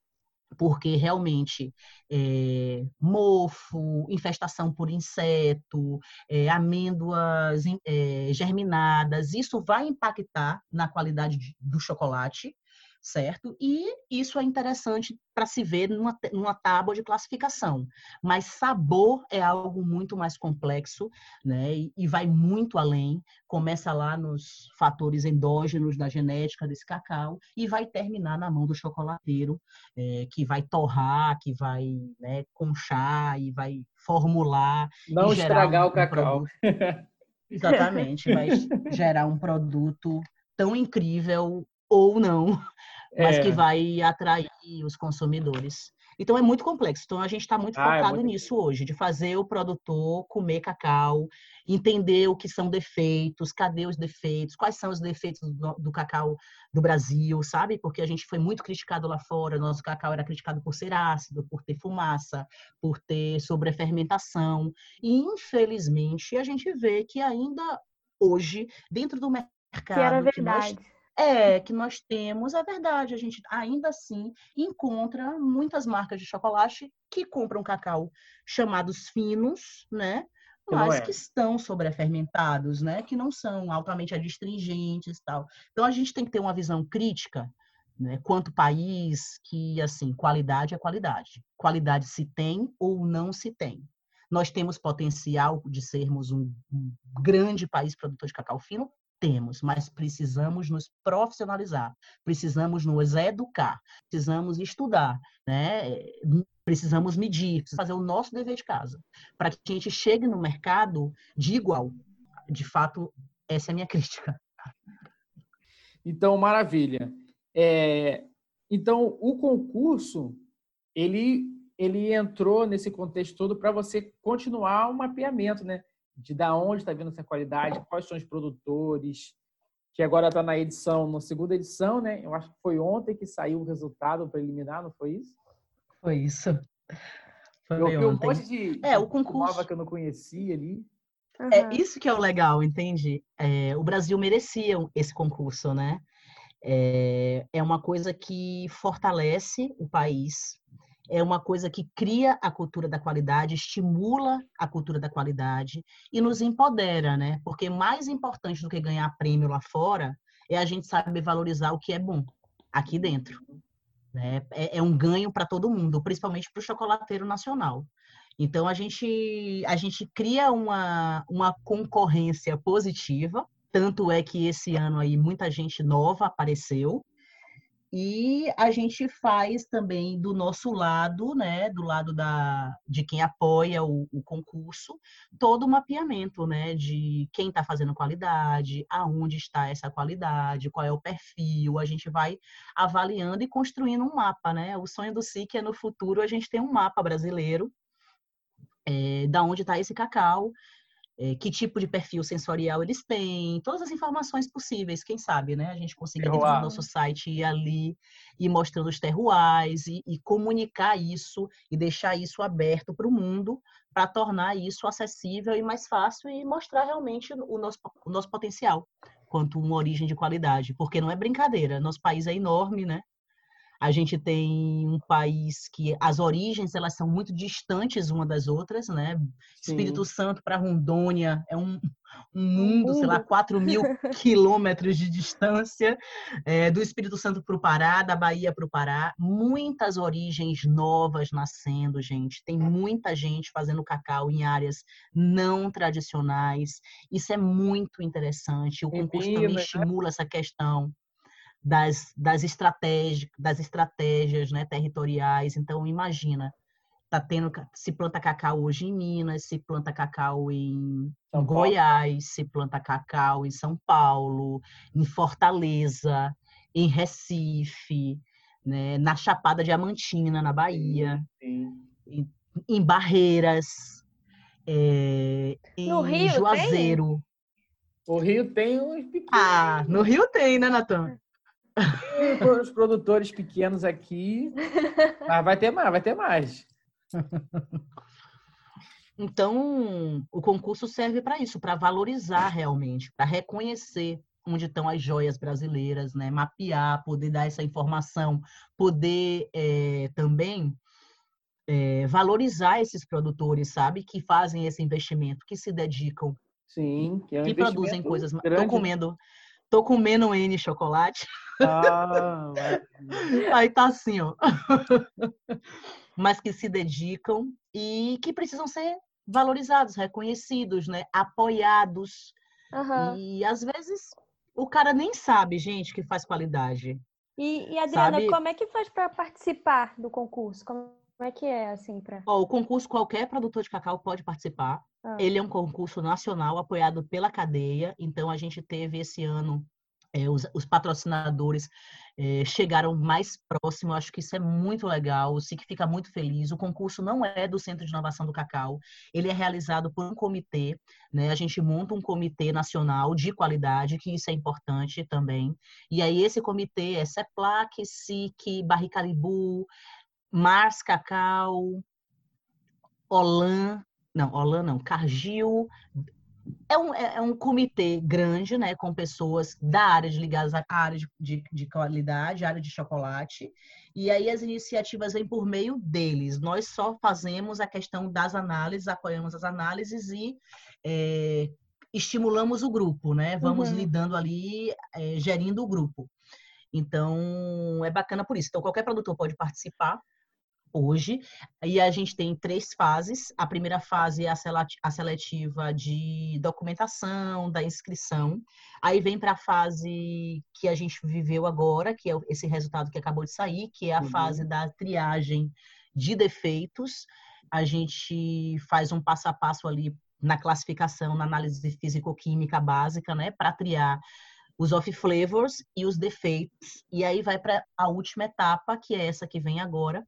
porque realmente é, mofo, infestação por inseto, é, amêndoas é, germinadas, isso vai impactar na qualidade do chocolate certo? E isso é interessante para se ver numa, numa tábua de classificação. Mas sabor é algo muito mais complexo, né? E, e, vai muito além. Começa lá nos fatores endógenos da genética desse cacau e vai terminar na mão do chocolateiro, é, que vai torrar, que vai né, conchar e vai formular. Não estragar um, o cacau. Um Exatamente, vai gerar um produto tão incrível ou não, mas é. que vai atrair os consumidores. Então é muito complexo. Então a gente está muito ah, é focado é muito... nisso hoje, de fazer o produtor comer cacau, entender o que são defeitos, cadê os defeitos, quais são os defeitos do, do, cacau do Brasil, sabe? Porque a gente foi muito criticado lá fora, nosso cacau era criticado por ser ácido, por ter fumaça, por ter sobrefermentação. E infelizmente a gente vê que ainda hoje, dentro do mercado. Que era verdade. Que nós é, que nós temos, é verdade, a gente ainda assim encontra muitas marcas de chocolate que compram cacau chamados finos, né? Mas é. que estão sobrefermentados, né? Que não são altamente adstringentes e tal. Então a gente tem que ter uma visão crítica, né? Quanto país que assim, qualidade é qualidade. Qualidade se tem ou não se tem. Nós temos potencial de sermos um grande país produtor de cacau fino? Temos, mas precisamos nos profissionalizar, precisamos nos educar, precisamos estudar, né? precisamos medir, precisamos fazer o nosso dever de casa, para que a gente chegue no mercado de igual. De fato, essa é a minha crítica. Então, maravilha. É, então, o concurso, ele, ele entrou nesse contexto todo para você continuar o mapeamento, né? De da onde está vindo essa qualidade, quais são os produtores, que agora está na edição, na segunda edição, né? Eu acho que foi ontem que saiu o resultado preliminar, não foi isso? Foi isso. Foi eu vi um monte de, é, o concurso nova que eu não conhecia ali. Uhum. É isso que é o legal, entende? É, o Brasil merecia esse concurso, né? É, é uma coisa que fortalece o país, é uma coisa que cria a cultura da qualidade, estimula a cultura da qualidade e nos empodera, né? Porque mais importante do que ganhar prêmio lá fora é a gente saber valorizar o que é bom aqui dentro. Né? É, é um ganho para todo mundo, principalmente para o chocolateiro nacional. Então a gente a gente cria uma, uma concorrência positiva, tanto é que esse ano aí muita gente nova apareceu, e a gente faz também do nosso lado, né, do lado da, de quem apoia o, o concurso, todo o mapeamento, né, de quem está fazendo qualidade, aonde está essa qualidade, qual é o perfil. A gente vai avaliando e construindo um mapa, né? O sonho do SIC é no futuro a gente ter um mapa brasileiro é, da onde está esse cacau é, que tipo de perfil sensorial eles têm, todas as informações possíveis, quem sabe, né? A gente conseguir dentro do nosso site ir ali e mostrando os terroirs e, e comunicar isso e deixar isso aberto para o mundo para tornar isso acessível e mais fácil e mostrar realmente o nosso, o nosso potencial quanto uma origem de qualidade, porque não é brincadeira, nosso país é enorme, né? A gente tem um país que as origens elas são muito distantes uma das outras, né? Sim. Espírito Santo para Rondônia é um, um mundo, sei lá, 4 mil quilômetros de distância. É, do Espírito Santo para o Pará, da Bahia para o Pará. Muitas origens novas nascendo, gente. Tem muita gente fazendo cacau em áreas não tradicionais. Isso é muito interessante. O concurso também né? estimula essa questão das, das, estratégias, das estratégias né, territoriais. Então, imagina, tá tendo, se planta cacau hoje em Minas, se planta cacau em São Goiás, se planta cacau em São Paulo, em Fortaleza, em Recife, né, na Chapada Diamantina, na Bahia, sim, sim. Em, em, Barreiras, é, em Rio, Juazeiro. O Rio tem uns pequenos. Ah, no Rio tem, né, Natan? Os produtores pequenos aqui. Mas vai ter mais, vai ter mais. Então, o concurso serve para isso, para valorizar realmente, para reconhecer onde estão as joias brasileiras, né? Mapear, poder dar essa informação, poder é, também é, valorizar esses produtores, sabe? Que fazem esse investimento, que se dedicam. Sim, que, é um que produzem coisas. Estou comendo, tô comendo N chocolate. Ah, Aí tá assim, ó. Mas que se dedicam e que precisam ser valorizados, reconhecidos, né? Apoiados. Uhum. E às vezes o cara nem sabe, gente, que faz qualidade. E, e Adriana, sabe? como é que faz para participar do concurso? Como é que é, assim, para... o concurso, qualquer produtor de cacau pode participar. Ah. Ele é um concurso nacional apoiado pela cadeia. Então, a gente teve esse ano é, os, os, patrocinadores é, chegaram mais próximo, acho que isso é muito legal, o SIC fica muito feliz. O concurso não é do Centro de Inovação do Cacau, ele é realizado por um comitê, né? A gente monta um comitê nacional de qualidade, que isso é importante também. E aí esse comitê é CEPLAC, SIC, Barricalibu, Mars Cacau, Olan, não, Olan não, Cargill, é um, é, é um comitê grande, né, com pessoas da área de ligadas à área de, de, de qualidade, área de chocolate, e aí as iniciativas vêm por meio deles. Nós só fazemos a questão das análises, apoiamos as análises e é, estimulamos o grupo, né? Vamos uhum. lidando ali, é, gerindo o grupo. Então, é bacana por isso. Então, qualquer produtor pode participar hoje. E a gente tem três fases. A primeira fase é a seletiva de documentação, da inscrição. Aí vem para a fase que a gente viveu agora, que é esse resultado que acabou de sair, que é a uhum. fase da triagem de defeitos. A gente faz um passo a passo ali na classificação, na análise físico-química básica, né, para triar os off flavors e os defeitos. E aí vai para a última etapa, que é essa que vem agora,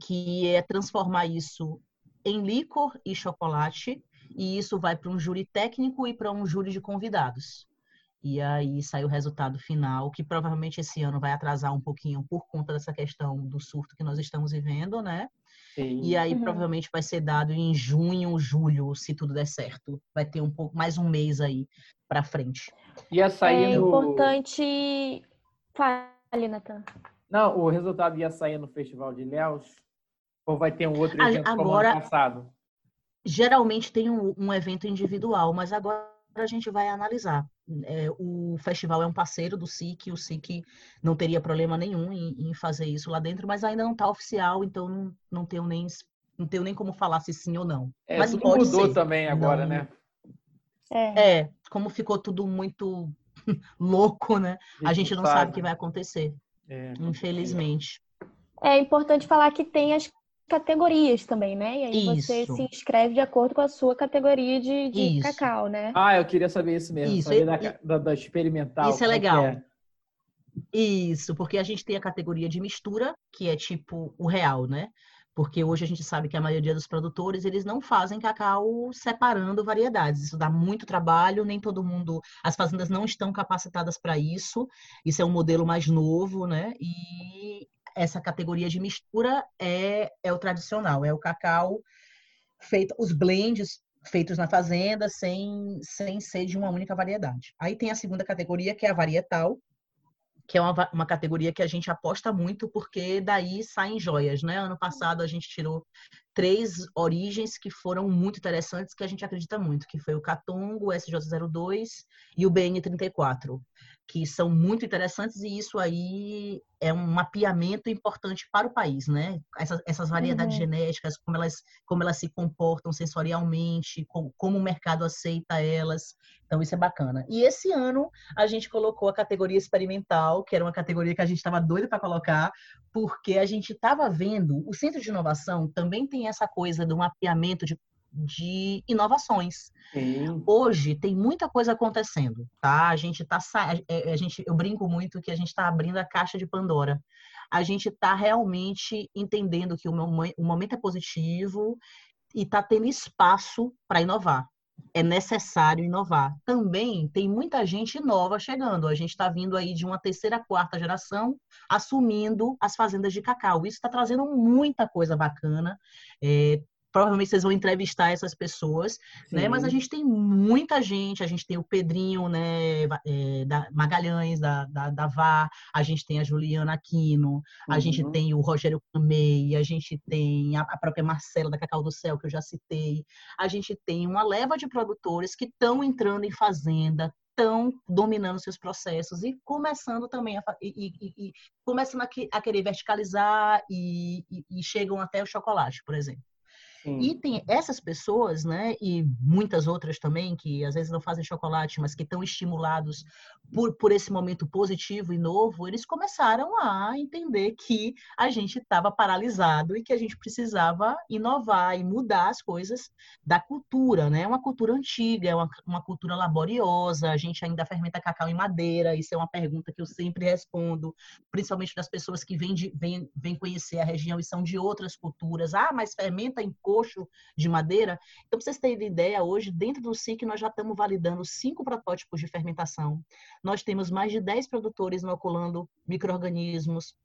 que é transformar isso em licor e chocolate, e isso vai para um júri técnico e para um júri de convidados. E aí sai o resultado final, que provavelmente esse ano vai atrasar um pouquinho por conta dessa questão do surto que nós estamos vivendo, né? Sim. E aí uhum. provavelmente vai ser dado em junho, julho, se tudo der certo. Vai ter um pouco mais um mês aí para frente. Ia sair é no... importante. Fale, Natan. Não, o resultado ia sair no Festival de Léus ou vai ter um outro evento agora, como ano passado? Geralmente tem um, um, evento individual, mas agora a gente vai analisar. É, o festival é um parceiro do SIC, o SIC não teria problema nenhum em, em fazer isso lá dentro, mas ainda não está oficial, então não, não tenho nem não tenho nem como falar se sim ou não. É, mas tudo mudou ser. também agora, não... né? É. é, como ficou tudo muito louco, né? A gente não sabe o que vai acontecer. É. Infelizmente. É importante falar que tem as categorias também, né? E aí isso. você se inscreve de acordo com a sua categoria de, de cacau, né? Ah, eu queria saber isso mesmo, isso. saber da, da, da, experimental. Isso é, é legal. É. Isso, porque a gente tem a categoria de mistura, que é tipo o real, né? Porque hoje a gente sabe que a maioria dos produtores, eles não fazem cacau separando variedades. Isso dá muito trabalho, nem todo mundo, as fazendas não estão capacitadas para isso. Isso é um modelo mais novo, né? E essa categoria de mistura é, é o tradicional, é o cacau feito, os blends feitos na fazenda sem, sem ser de uma única variedade. Aí tem a segunda categoria, que é a varietal, que é uma, uma categoria que a gente aposta muito, porque daí saem joias, né? Ano passado a gente tirou três origens que foram muito interessantes, que a gente acredita muito, que foi o Catongo, o SJ02 e o BN34 que são muito interessantes e isso aí é um mapeamento importante para o país, né? Essas, essas variedades uhum. genéticas, como elas, como elas se comportam sensorialmente, como, como o mercado aceita elas. Então, isso é bacana. E esse ano a gente colocou a categoria experimental, que era uma categoria que a gente estava doido para colocar, porque a gente estava vendo, o Centro de Inovação também tem essa coisa do mapeamento de de inovações. Sim. Hoje tem muita coisa acontecendo, tá? A gente tá é, a gente eu brinco muito que a gente está abrindo a caixa de Pandora. A gente está realmente entendendo que o momento é positivo e está tendo espaço para inovar. é necessário inovar. Também tem muita gente nova chegando. A gente está vindo aí de uma terceira, quarta geração assumindo as fazendas de cacau. Isso está trazendo muita coisa bacana. É, provavelmente vocês vão entrevistar essas pessoas, Sim. né? Mas a gente tem muita gente, a gente tem o Pedrinho, né, é, da Magalhães, da, da, da VAR, a gente tem a Juliana Aquino, a uhum. gente tem o Rogério Camei, a gente tem a, a, própria Marcela da Cacau do Céu, que eu já citei, a gente tem uma leva de produtores que estão entrando em fazenda, estão dominando seus processos e começando também a, e, e, e começando a, a, querer verticalizar e, e chegam até o chocolate, por exemplo. Sim. E tem essas pessoas, né, e muitas outras também, que às vezes não fazem chocolate, mas que estão estimulados por, por esse momento positivo e novo, eles começaram a entender que a gente estava paralisado e que a gente precisava inovar e mudar as coisas da cultura, né? É uma cultura antiga, é uma, uma cultura laboriosa, a gente ainda fermenta cacau em madeira, isso é uma pergunta que eu sempre respondo, principalmente das pessoas que vêm, de, vêm, vêm conhecer a região e são de outras culturas. Ah, mas fermenta em coxo de madeira? Então, para vocês terem ideia, hoje, dentro do SIC, nós já estamos validando cinco protótipos de fermentação nós temos mais de 10 produtores inoculando micro-organismos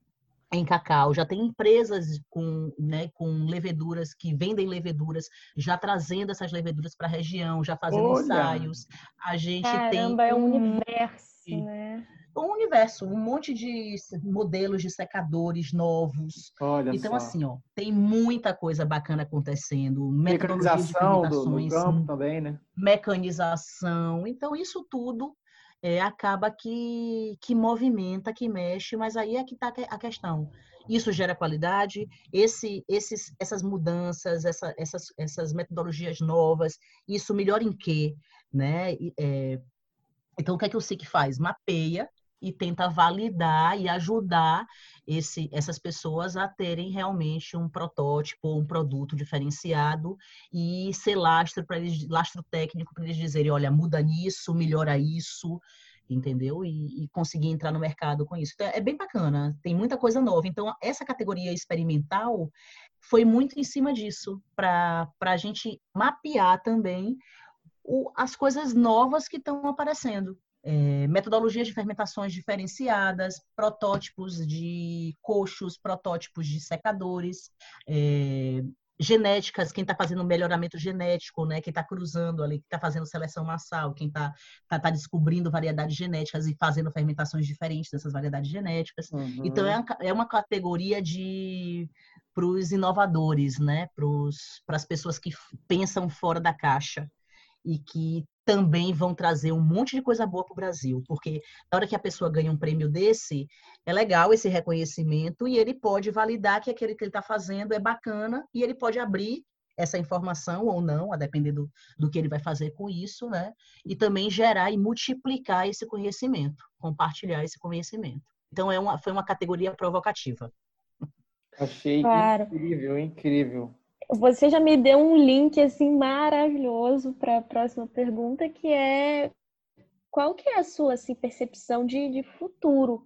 em cacau, já tem empresas com, né, com leveduras que vendem leveduras, já trazendo essas leveduras para a região, já fazendo Olha. ensaios. A gente Caramba, tem é um universo, né? Um universo, um monte de modelos de secadores novos. Olha então, só. assim, ó, tem muita coisa bacana acontecendo. Mecanização do, do campo também, né? Mecanização. Então, isso tudo é, acaba que, que movimenta, que mexe, mas aí é que está a questão. Isso gera qualidade, esse, esses, essas mudanças, essa, essas, essas metodologias novas, isso melhora em quê? Né? É, então, o que é que o SIC faz? Mapeia e tenta validar e ajudar esse, essas pessoas a terem realmente um protótipo, um produto diferenciado e ser lastro para eles, lastro técnico para eles dizerem, olha, muda nisso, melhora isso, entendeu? E, e, conseguir entrar no mercado com isso. Então, é bem bacana, tem muita coisa nova. Então, essa categoria experimental foi muito em cima disso, para a gente mapear também o, as coisas novas que estão aparecendo é, metodologias de fermentações diferenciadas, protótipos de coxos, protótipos de secadores, é, genéticas, quem está fazendo melhoramento genético, né? Quem está cruzando ali, quem está fazendo seleção massal, quem está tá, tá, descobrindo variedades genéticas e fazendo fermentações diferentes dessas variedades genéticas. Uhum. Então é, é uma categoria de para os inovadores, né? Para as pessoas que pensam fora da caixa e que também vão trazer um monte de coisa boa para o Brasil, porque na hora que a pessoa ganha um prêmio desse, é legal esse reconhecimento e ele pode validar que aquele que ele está fazendo é bacana e ele pode abrir essa informação ou não, a depender do, do que ele vai fazer com isso, né? E também gerar e multiplicar esse conhecimento, compartilhar esse conhecimento. Então, é uma, foi uma categoria provocativa. Achei claro. incrível, incrível. Você já me deu um link assim maravilhoso para a próxima pergunta, que é qual que é a sua assim, percepção de, de futuro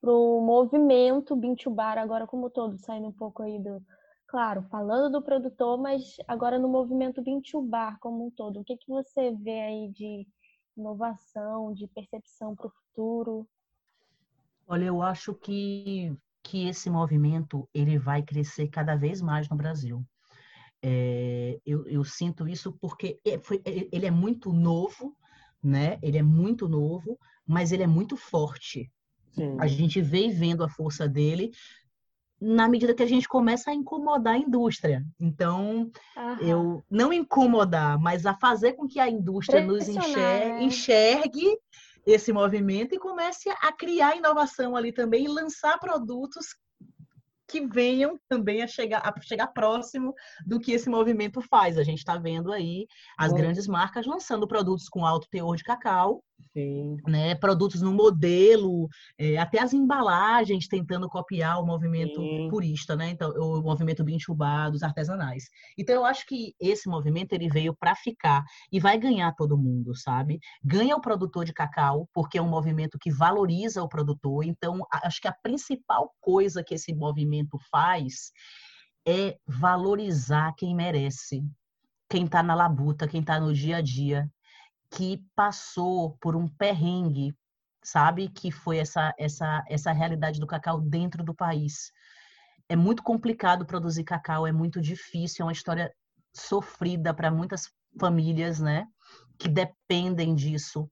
para o movimento Bintubar agora como todo, saindo um pouco aí do, claro, falando do produtor, mas agora no movimento Bintubar como um todo, o que que você vê aí de inovação, de percepção para o futuro? Olha, eu acho que que esse movimento ele vai crescer cada vez mais no Brasil. É, eu, eu, sinto isso porque é, é, ele é muito novo, né? Ele é muito novo, mas ele é muito forte. Sim. A gente vem vendo a força dele na medida que a gente começa a incomodar a indústria. Então, Aham. eu não incomodar, mas a fazer com que a indústria nos enxergue, né? enxergue esse movimento e comece a criar inovação ali também e lançar produtos que venham também a chegar, a chegar próximo do que esse movimento faz. A gente está vendo aí as Bom. grandes marcas lançando produtos com alto teor de cacau Sim. Né, produtos no modelo, é, até as embalagens tentando copiar o movimento Sim. purista, né? Então, o movimento Binchubá dos artesanais. Então, eu acho que esse movimento ele veio para ficar e vai ganhar todo mundo, sabe? Ganha o produtor de cacau, porque é um movimento que valoriza o produtor. Então, acho que a principal coisa que esse movimento faz é valorizar quem merece, quem está na labuta, quem está no dia a dia, que passou por um perrengue, sabe? Que foi essa, essa, essa realidade do cacau dentro do país. É muito complicado produzir cacau, é muito difícil, é uma história sofrida para muitas famílias, né? Que dependem disso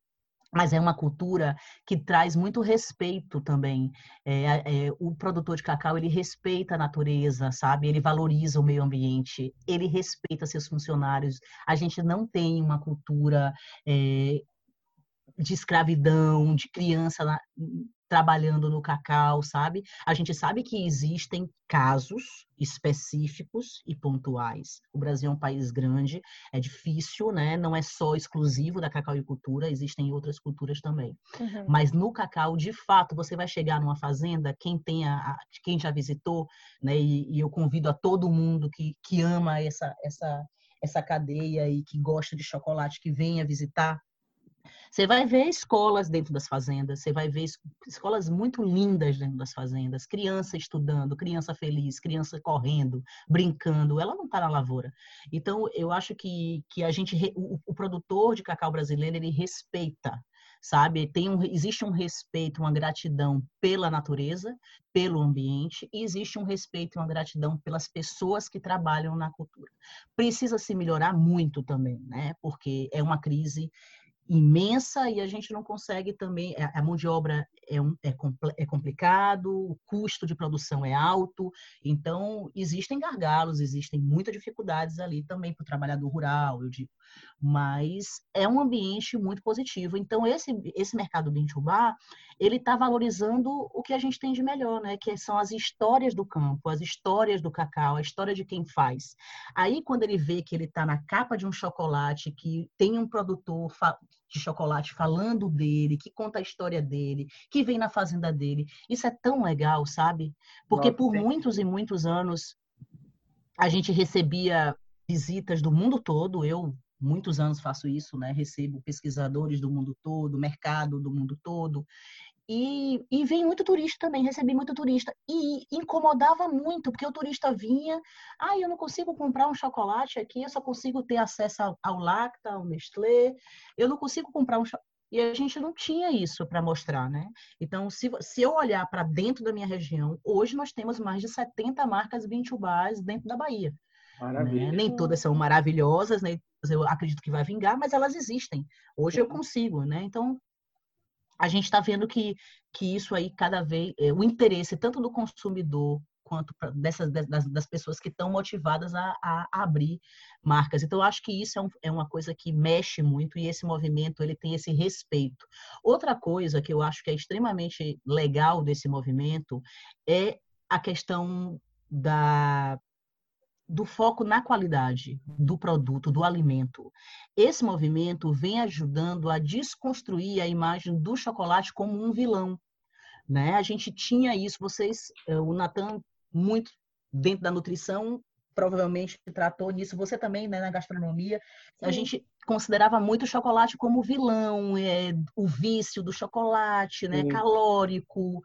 mas é uma cultura que traz muito respeito também. É, é, o produtor de cacau ele respeita a natureza, sabe? Ele valoriza o meio ambiente, ele respeita seus funcionários. A gente não tem uma cultura é, de escravidão, de criança trabalhando no cacau, sabe? A gente sabe que existem casos específicos e pontuais. O Brasil é um país grande, é difícil, né? Não é só exclusivo da cacauicultura, existem outras culturas também. Uhum. Mas no cacau, de fato, você vai chegar numa fazenda, quem tenha, quem já visitou, né? E, e eu convido a todo mundo que, que ama essa, essa, essa cadeia e que gosta de chocolate que venha visitar você vai ver escolas dentro das fazendas, você vai ver escolas muito lindas dentro das fazendas, criança estudando, criança feliz, criança correndo, brincando, ela não está na lavoura. Então, eu acho que, que a gente, o, o produtor de cacau brasileiro, ele respeita sabe? Tem um, existe um respeito, uma gratidão pela natureza, pelo ambiente, e existe um respeito e uma gratidão pelas pessoas que trabalham na cultura. Precisa se melhorar muito também, né? Porque é uma crise imensa e a gente não consegue também. É, a mão de obra é, um, é, é, complicado, o custo de produção é alto, então existem gargalos, existem muitas dificuldades ali também para o trabalhador rural, eu digo. Mas é um ambiente muito positivo. Então, esse, esse mercado do Intubá, ele está valorizando o que a gente tem de melhor, né? Que são as histórias do campo, as histórias do cacau, a história de quem faz. Aí, quando ele vê que ele está na capa de um chocolate, que tem um produtor de chocolate falando dele, que conta a história dele, que vem na fazenda dele. Isso é tão legal, sabe? Porque Nossa, por muitos e muitos anos a gente recebia visitas do mundo todo. Eu muitos anos faço isso, né? Recebo pesquisadores do mundo todo, mercado do mundo todo. E, e vem muito turista também, recebi muito turista. E incomodava muito, porque o turista vinha, ah, eu não consigo comprar um chocolate aqui, eu só consigo ter acesso ao, ao Lacta, ao Nestlé, eu não consigo comprar um e a gente não tinha isso para mostrar, né? Então, se, se eu olhar para dentro da minha região, hoje nós temos mais de 70 marcas 20 bars dentro da Bahia. Né? Maravilha. Né? Nem todas são maravilhosas, nem eu acredito que vai vingar, mas elas existem. Hoje eu consigo, né? Então, a gente está vendo que, que isso aí cada vez é, o interesse tanto do consumidor quanto pra, dessas das, das, pessoas que estão motivadas a, a, abrir marcas. Então, eu acho que isso é, um, é, uma coisa que mexe muito e esse movimento ele tem esse respeito. Outra coisa que eu acho que é extremamente legal desse movimento é a questão da do foco na qualidade do produto, do alimento. Esse movimento vem ajudando a desconstruir a imagem do chocolate como um vilão. Né? A gente tinha isso, vocês, eh, o Natan, muito dentro da nutrição, provavelmente tratou nisso, você também, né, na gastronomia, Sim. a gente considerava muito o chocolate como vilão, é, o vício do chocolate, né, Sim. calórico.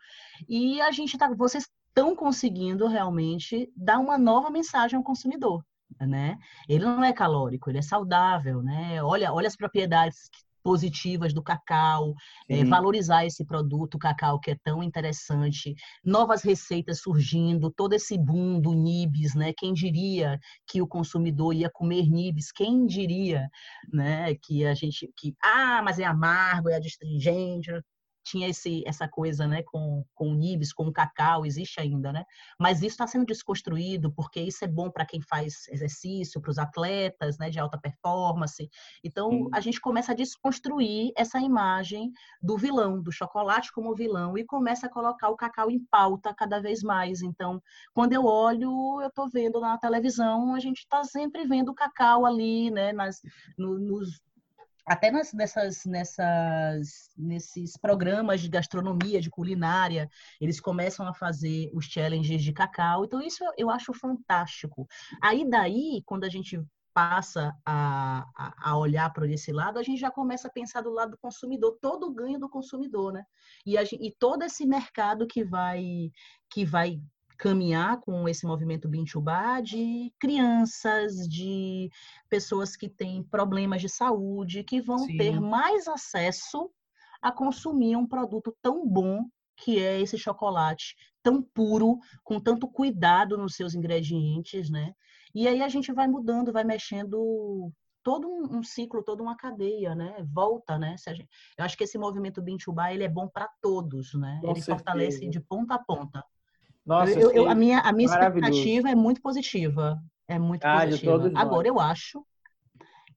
E a gente tá, vocês estão conseguindo realmente dar uma nova mensagem ao consumidor, né? Ele não é calórico, ele é saudável, né? Olha, olha as propriedades positivas do cacau, é, valorizar esse produto, o cacau que é tão interessante, novas receitas surgindo, todo esse boom do nibs, né? Quem diria que o consumidor ia comer nibs? Quem diria, né? Que a gente, que ah, mas é amargo, é adstringente tinha esse, essa coisa né, com, com o nibs, com o cacau, existe ainda, né? Mas isso está sendo desconstruído, porque isso é bom para quem faz exercício, para os atletas né, de alta performance. Então, Sim. a gente começa a desconstruir essa imagem do vilão, do chocolate como vilão, e começa a colocar o cacau em pauta cada vez mais. Então, quando eu olho, eu estou vendo na televisão, a gente está sempre vendo o cacau ali, né, nas, no, nos até nas, nessas, nessas, nesses programas de gastronomia, de culinária, eles começam a fazer os challenges de cacau. Então, isso eu acho fantástico. Aí, daí, quando a gente passa a, a, olhar para esse lado, a gente já começa a pensar do lado do consumidor, todo o ganho do consumidor, né? E, a, e todo esse mercado que vai, que vai caminhar com esse movimento Bintubá de crianças, de pessoas que têm problemas de saúde, que vão Sim. ter mais acesso a consumir um produto tão bom que é esse chocolate, tão puro, com tanto cuidado nos seus ingredientes, né? E aí a gente vai mudando, vai mexendo todo um, um, ciclo, toda uma cadeia, né? Volta, né? Gente, eu acho que esse movimento Bintubá, ele é bom para todos, né? Com ele certeza. fortalece de ponta a ponta. Nossa, eu, eu, a minha, a minha expectativa é muito positiva. É muito ah, positiva. Agora, eu acho,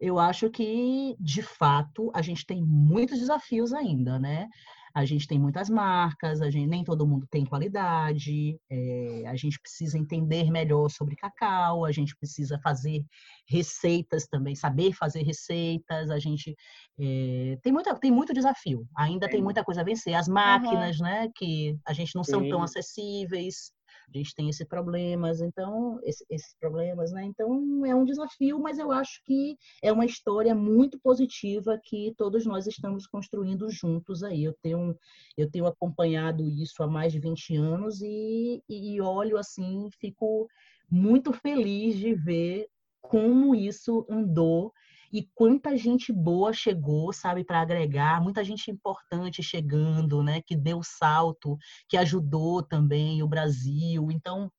eu acho que, de fato, a gente tem muitos desafios ainda, né? A gente tem muitas marcas, a gente, nem todo mundo tem qualidade, é, a gente precisa entender melhor sobre cacau, a gente precisa fazer receitas também, saber fazer receitas, a gente é, tem, muita, tem muito desafio, ainda tem muita coisa a vencer. As máquinas, uhum. né, que a gente não Sim. são tão acessíveis, a gente tem esses problemas, então, esse, esses problemas, né? Então, é um desafio, mas eu acho que é uma história muito positiva que todos nós estamos construindo juntos aí. Eu tenho, eu tenho acompanhado isso há mais de 20 anos e, e olho assim, fico muito feliz de ver como isso andou e quanta gente boa chegou, sabe, para agregar, muita gente importante chegando, né, que deu salto, que ajudou também o Brasil. Então,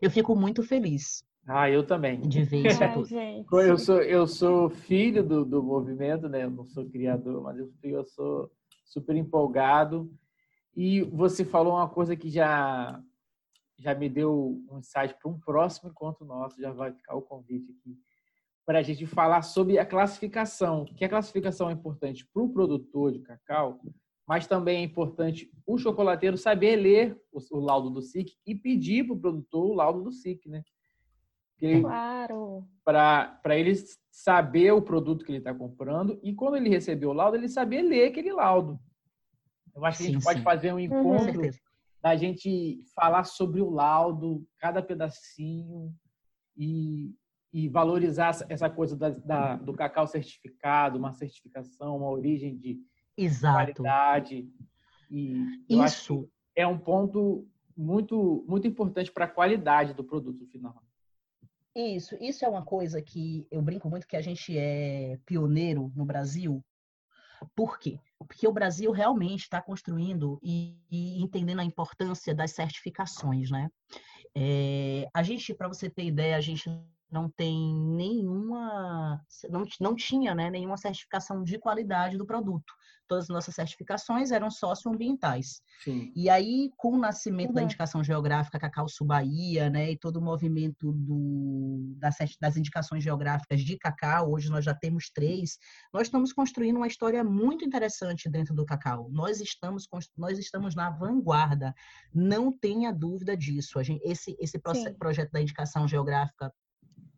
eu fico muito feliz. Ah, eu também. De ver isso tudo. Eu sou, eu sou filho do, do movimento, né? Eu não sou criador, mas eu, eu sou super empolgado. E você falou uma coisa que já já me deu um insight para um próximo encontro nosso, já vai ficar o convite aqui para a gente falar sobre a classificação, que a classificação é importante para o produtor de cacau, mas também é importante o chocolateiro saber ler o, o laudo do SIC e pedir para o produtor o laudo do SIC, né? Ele, claro. Para ele saber o produto que ele está comprando e quando ele receber o laudo, ele saber ler aquele laudo. Eu acho que sim, a gente sim. pode fazer um encontro uhum. da gente falar sobre o laudo, cada pedacinho e, e valorizar essa coisa da, da, do cacau certificado, uma certificação, uma origem de Exato. qualidade. E Isso é um ponto muito muito importante para a qualidade do produto final. Isso, isso é uma coisa que eu brinco muito que a gente é pioneiro no Brasil. Por quê? Porque o Brasil realmente está construindo e, e, entendendo a importância das certificações, né? É, a gente, para você ter ideia, a gente não tem nenhuma, não, não tinha né, nenhuma certificação de qualidade do produto. Todas as nossas certificações eram socioambientais. Sim. E aí, com o nascimento uhum. da indicação geográfica Cacau Sul Bahia, né, e todo o movimento do, das, das indicações geográficas de cacau, hoje nós já temos três, nós estamos construindo uma história muito interessante dentro do cacau. Nós estamos, nós estamos na vanguarda, não tenha dúvida disso. A gente, esse esse projeto da indicação geográfica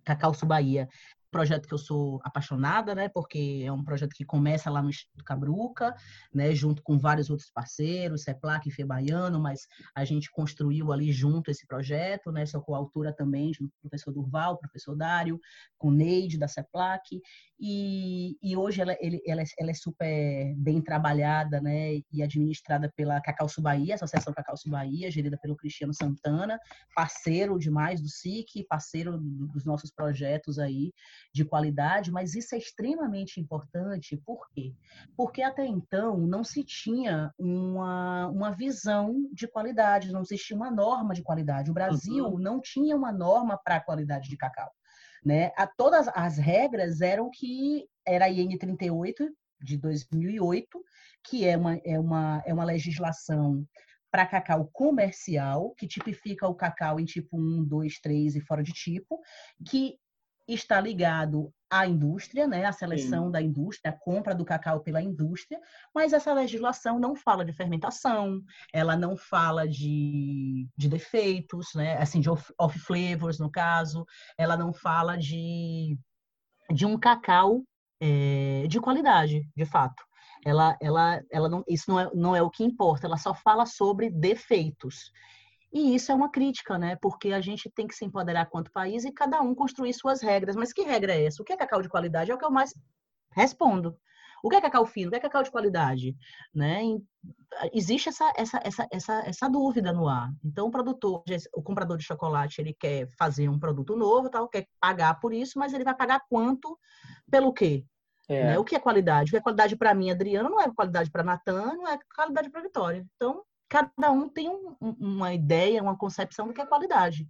Cacau Bahia projeto que eu sou apaixonada, né? Porque é um projeto que começa lá no Instituto Cabruca, né? Junto com vários outros parceiros, CEPLAC e FEBaiano, mas a gente construiu ali junto esse projeto, né? Sou coautora também, junto com o professor Durval, professor Dário, com Neide da CEPLAC, e, e hoje ela, ele, ela, é, ela é super bem trabalhada, né? E administrada pela Cacau Bahia, Associação Cacau Bahia, gerida pelo Cristiano Santana, parceiro demais do SIC, parceiro dos nossos projetos aí de qualidade, mas isso é extremamente importante, por quê? Porque até então não se tinha uma, uma visão de qualidade, não existia uma norma de qualidade. O Brasil uhum. não tinha uma norma para a qualidade de cacau. Né? A, todas as regras eram que era a IN 38 de 2008, que é uma, é uma, é uma legislação para cacau comercial, que tipifica o cacau em tipo 1, 2, 3 e fora de tipo, que está ligado à indústria, né, à seleção Sim. da indústria, a compra do cacau pela indústria, mas essa legislação não fala de fermentação, ela não fala de, de defeitos, né, assim, de off, off flavors, no caso, ela não fala de, de um cacau é, de qualidade, de fato. Ela, ela, ela não, isso não é, não é o que importa, ela só fala sobre defeitos. E isso é uma crítica, né? Porque a gente tem que se empoderar quanto país e cada um construir suas regras. Mas que regra é essa? O que é cacau de qualidade? É o que eu mais respondo. O que é cacau fino? O que é cacau de qualidade? Né? Existe essa, essa, essa, essa, essa dúvida no ar. Então, o produtor, o comprador de chocolate, ele quer fazer um produto novo, tal, quer pagar por isso, mas ele vai pagar quanto? Pelo quê? É. Né? O que é qualidade? O que é qualidade para mim, Adriana, não é qualidade para Natan, não é qualidade para Vitória. Então, cada um tem um, uma ideia, uma concepção do que é qualidade.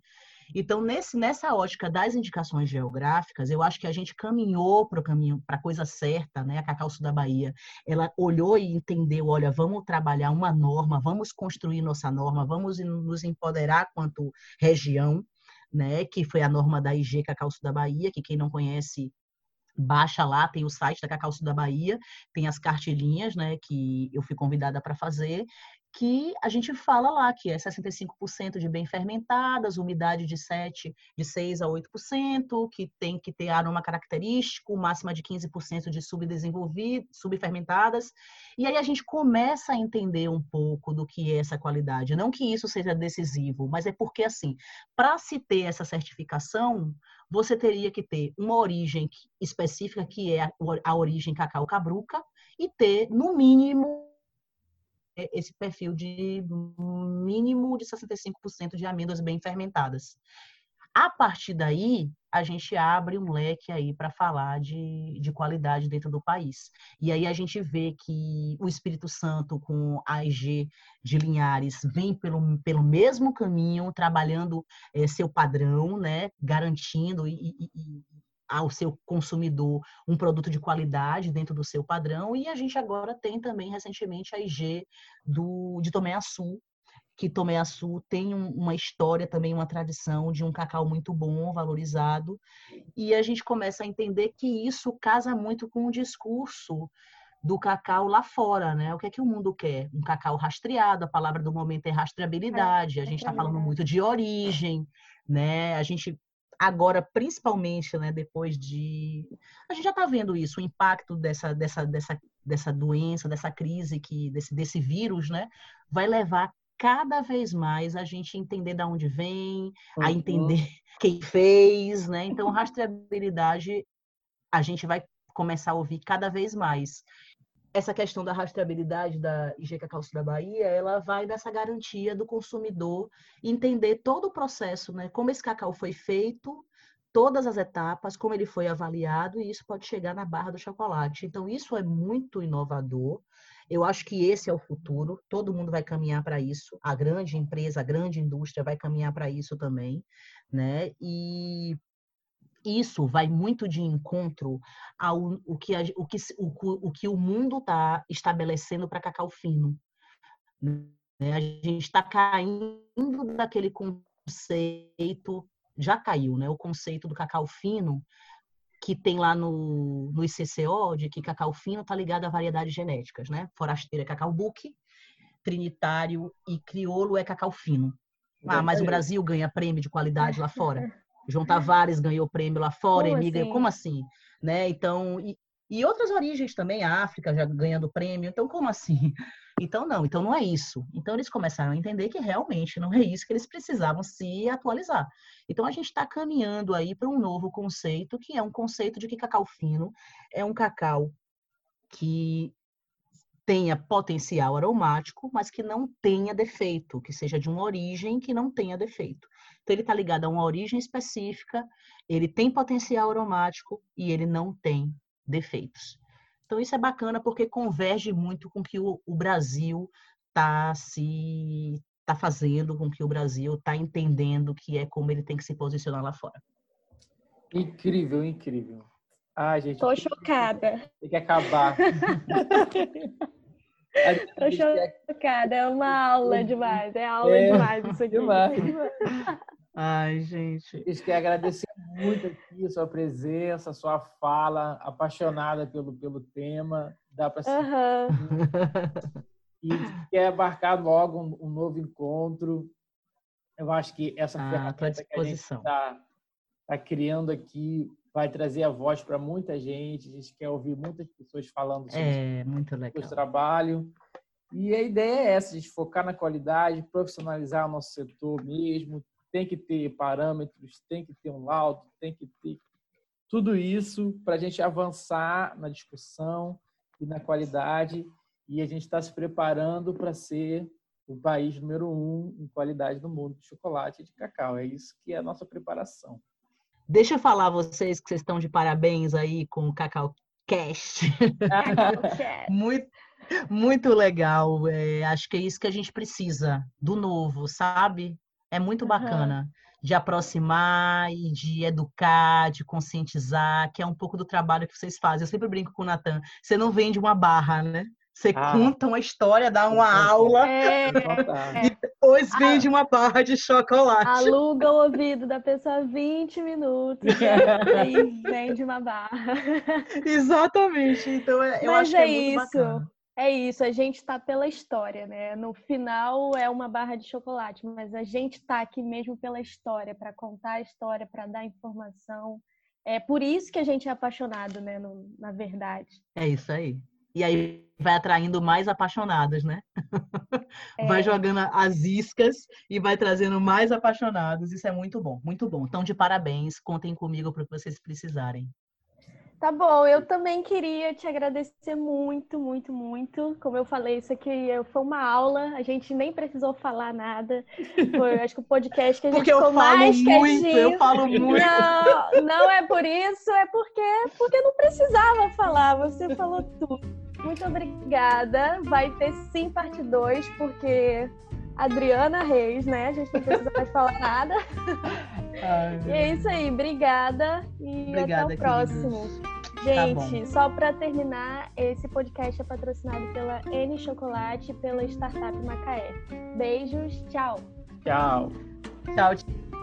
Então, nesse, nessa ótica das indicações geográficas, eu acho que a gente caminhou para o caminho, para a coisa certa, né? A Cacau Sul da Bahia, ela olhou e entendeu, olha, vamos trabalhar uma norma, vamos construir nossa norma, vamos nos empoderar quanto região, né? Que foi a norma da IG Cacau Sul da Bahia, que quem não conhece baixa lá, tem o site da Cacau Sul da Bahia, tem as cartilhinhas, né, que eu fui convidada para fazer, que a gente fala lá que é 65% de bem fermentadas, umidade de 7, de 6 a 8%, que tem que ter aroma característico, máxima de 15% de subdesenvolvidas, subfermentadas. E aí a gente começa a entender um pouco do que é essa qualidade. Não que isso seja decisivo, mas é porque assim, para se ter essa certificação, você teria que ter uma origem específica que é a origem cacau cabruca e ter no mínimo esse perfil de mínimo de 65% de amêndoas bem fermentadas. A partir daí, a gente abre um leque aí para falar de, de qualidade dentro do país. E aí a gente vê que o Espírito Santo, com a IG de Linhares, vem pelo, pelo mesmo caminho, trabalhando é, seu padrão, né, garantindo e, e, ao seu consumidor um produto de qualidade dentro do seu padrão. E a gente agora tem também recentemente a IG do, de Tomé Açu, que Tomé Açu tem uma história também, uma tradição de um cacau muito bom, valorizado. E a gente começa a entender que isso casa muito com o discurso do cacau lá fora, né? O que é que o mundo quer? Um cacau rastreado, a palavra do momento é rastreabilidade, a gente está falando muito de origem, né? A gente agora, principalmente, né, depois de. A gente já está vendo isso, o impacto dessa, dessa, dessa, dessa doença, dessa crise, que, desse, desse vírus, né, vai levar cada vez mais a gente entender de onde vem, uhum. a entender quem fez, né? Então, rastreabilidade a gente vai começar a ouvir cada vez mais essa questão da rastreabilidade da IG Cacau da Bahia, ela vai dessa garantia do consumidor entender todo o processo, né? Como esse cacau foi feito, todas as etapas, como ele foi avaliado, e isso pode chegar na barra do chocolate. Então, isso é muito inovador. Eu acho que esse é o futuro, todo mundo vai caminhar para isso, a grande empresa, a grande indústria vai caminhar para isso também, né? E isso vai muito de encontro ao o que, a, o, que, o, o que o mundo está estabelecendo para cacau fino. Né? A gente está caindo daquele conceito, já caiu, né? O conceito do cacau fino que tem lá no, no ICCO, de que cacau fino está ligado a variedades genéticas, né? Forasteira é cacau buque, trinitário e crioulo é cacau fino. Ah, mas o Brasil ganha prêmio de qualidade lá fora. João Tavares ganhou prêmio lá fora, como Emiga, assim? como assim? Né? Então, e, e outras origens também, a África já ganhando prêmio, então como assim? Então não, então não é isso. Então eles começaram a entender que realmente não é isso que eles precisavam se atualizar. Então a gente está caminhando aí para um novo conceito, que é um conceito de que cacau fino é um cacau que tenha potencial aromático, mas que não tenha defeito, que seja de uma origem que não tenha defeito. Então, ele está ligado a uma origem específica, ele tem potencial aromático e ele não tem defeitos. Então, isso é bacana porque converge muito com o que o, o Brasil está se está fazendo, com o que o Brasil está entendendo que é como ele tem que se posicionar lá fora. Incrível, incrível. Ah, gente. Tô chocada. Tem que acabar. Tô chocada, é uma aula demais, é aula é, demais isso aqui. Demais, demais. Ai, gente. A gente quer agradecer muito aqui a sua presença, a sua fala, apaixonada pelo, pelo tema. Dá para uhum. E quer marcar logo um, um, novo encontro. Eu acho que essa ah, ferramenta que a gente está tá criando aqui vai trazer a voz para muita gente. A gente quer ouvir muitas pessoas falando sobre é, muito legal. o trabalho. E a ideia é essa, a gente focar na qualidade, profissionalizar o nosso setor mesmo, tem que ter parâmetros, tem que ter um laudo, tem que ter tudo isso para a gente avançar na discussão e na qualidade. E a gente está se preparando para ser o país número um em qualidade do mundo de chocolate e de cacau. É isso que é a nossa preparação. Deixa eu falar a vocês que vocês estão de parabéns aí com o Cacau Cast. muito, muito legal. É, acho que é isso que a gente precisa do novo, sabe? É muito bacana. Uhum. De aproximar e de educar, de conscientizar, que é um pouco do trabalho que vocês fazem. Eu sempre brinco com o Natan. Você não vende uma barra, né? Você ah, conta uma história, dá uma aula é, e depois ah. vende uma barra de chocolate. Aluga o ouvido da pessoa 20 minutos e vende uma barra. Exatamente. Então eu Mas acho é que é isso. Bacana. É isso, a gente está pela história, né? No final é uma barra de chocolate, mas a gente está aqui mesmo pela história, para contar a história, para dar informação. É por isso que a gente é apaixonado, né? No, na verdade. É isso aí. E aí vai atraindo mais apaixonados, né? É. Vai jogando as iscas e vai trazendo mais apaixonados. Isso é muito bom, muito bom. Então, de parabéns. Contem comigo para o que vocês precisarem. Tá bom, eu também queria te agradecer muito, muito, muito. Como eu falei, isso aqui foi uma aula, a gente nem precisou falar nada. Foi, acho que o podcast que a gente porque ficou mais muito, quietinho. Eu falo muito. Não, não é por isso, é porque, porque não precisava falar, você falou tudo. Muito obrigada. Vai ter sim parte 2, porque Adriana Reis, né? A gente não precisa mais falar nada. Ai, e é isso aí, obrigada e obrigada, até o próximo. Tá gente, tá só para terminar, esse podcast é patrocinado pela N Chocolate e pela Startup Macaé. Beijos, tchau. Tchau. Tchau.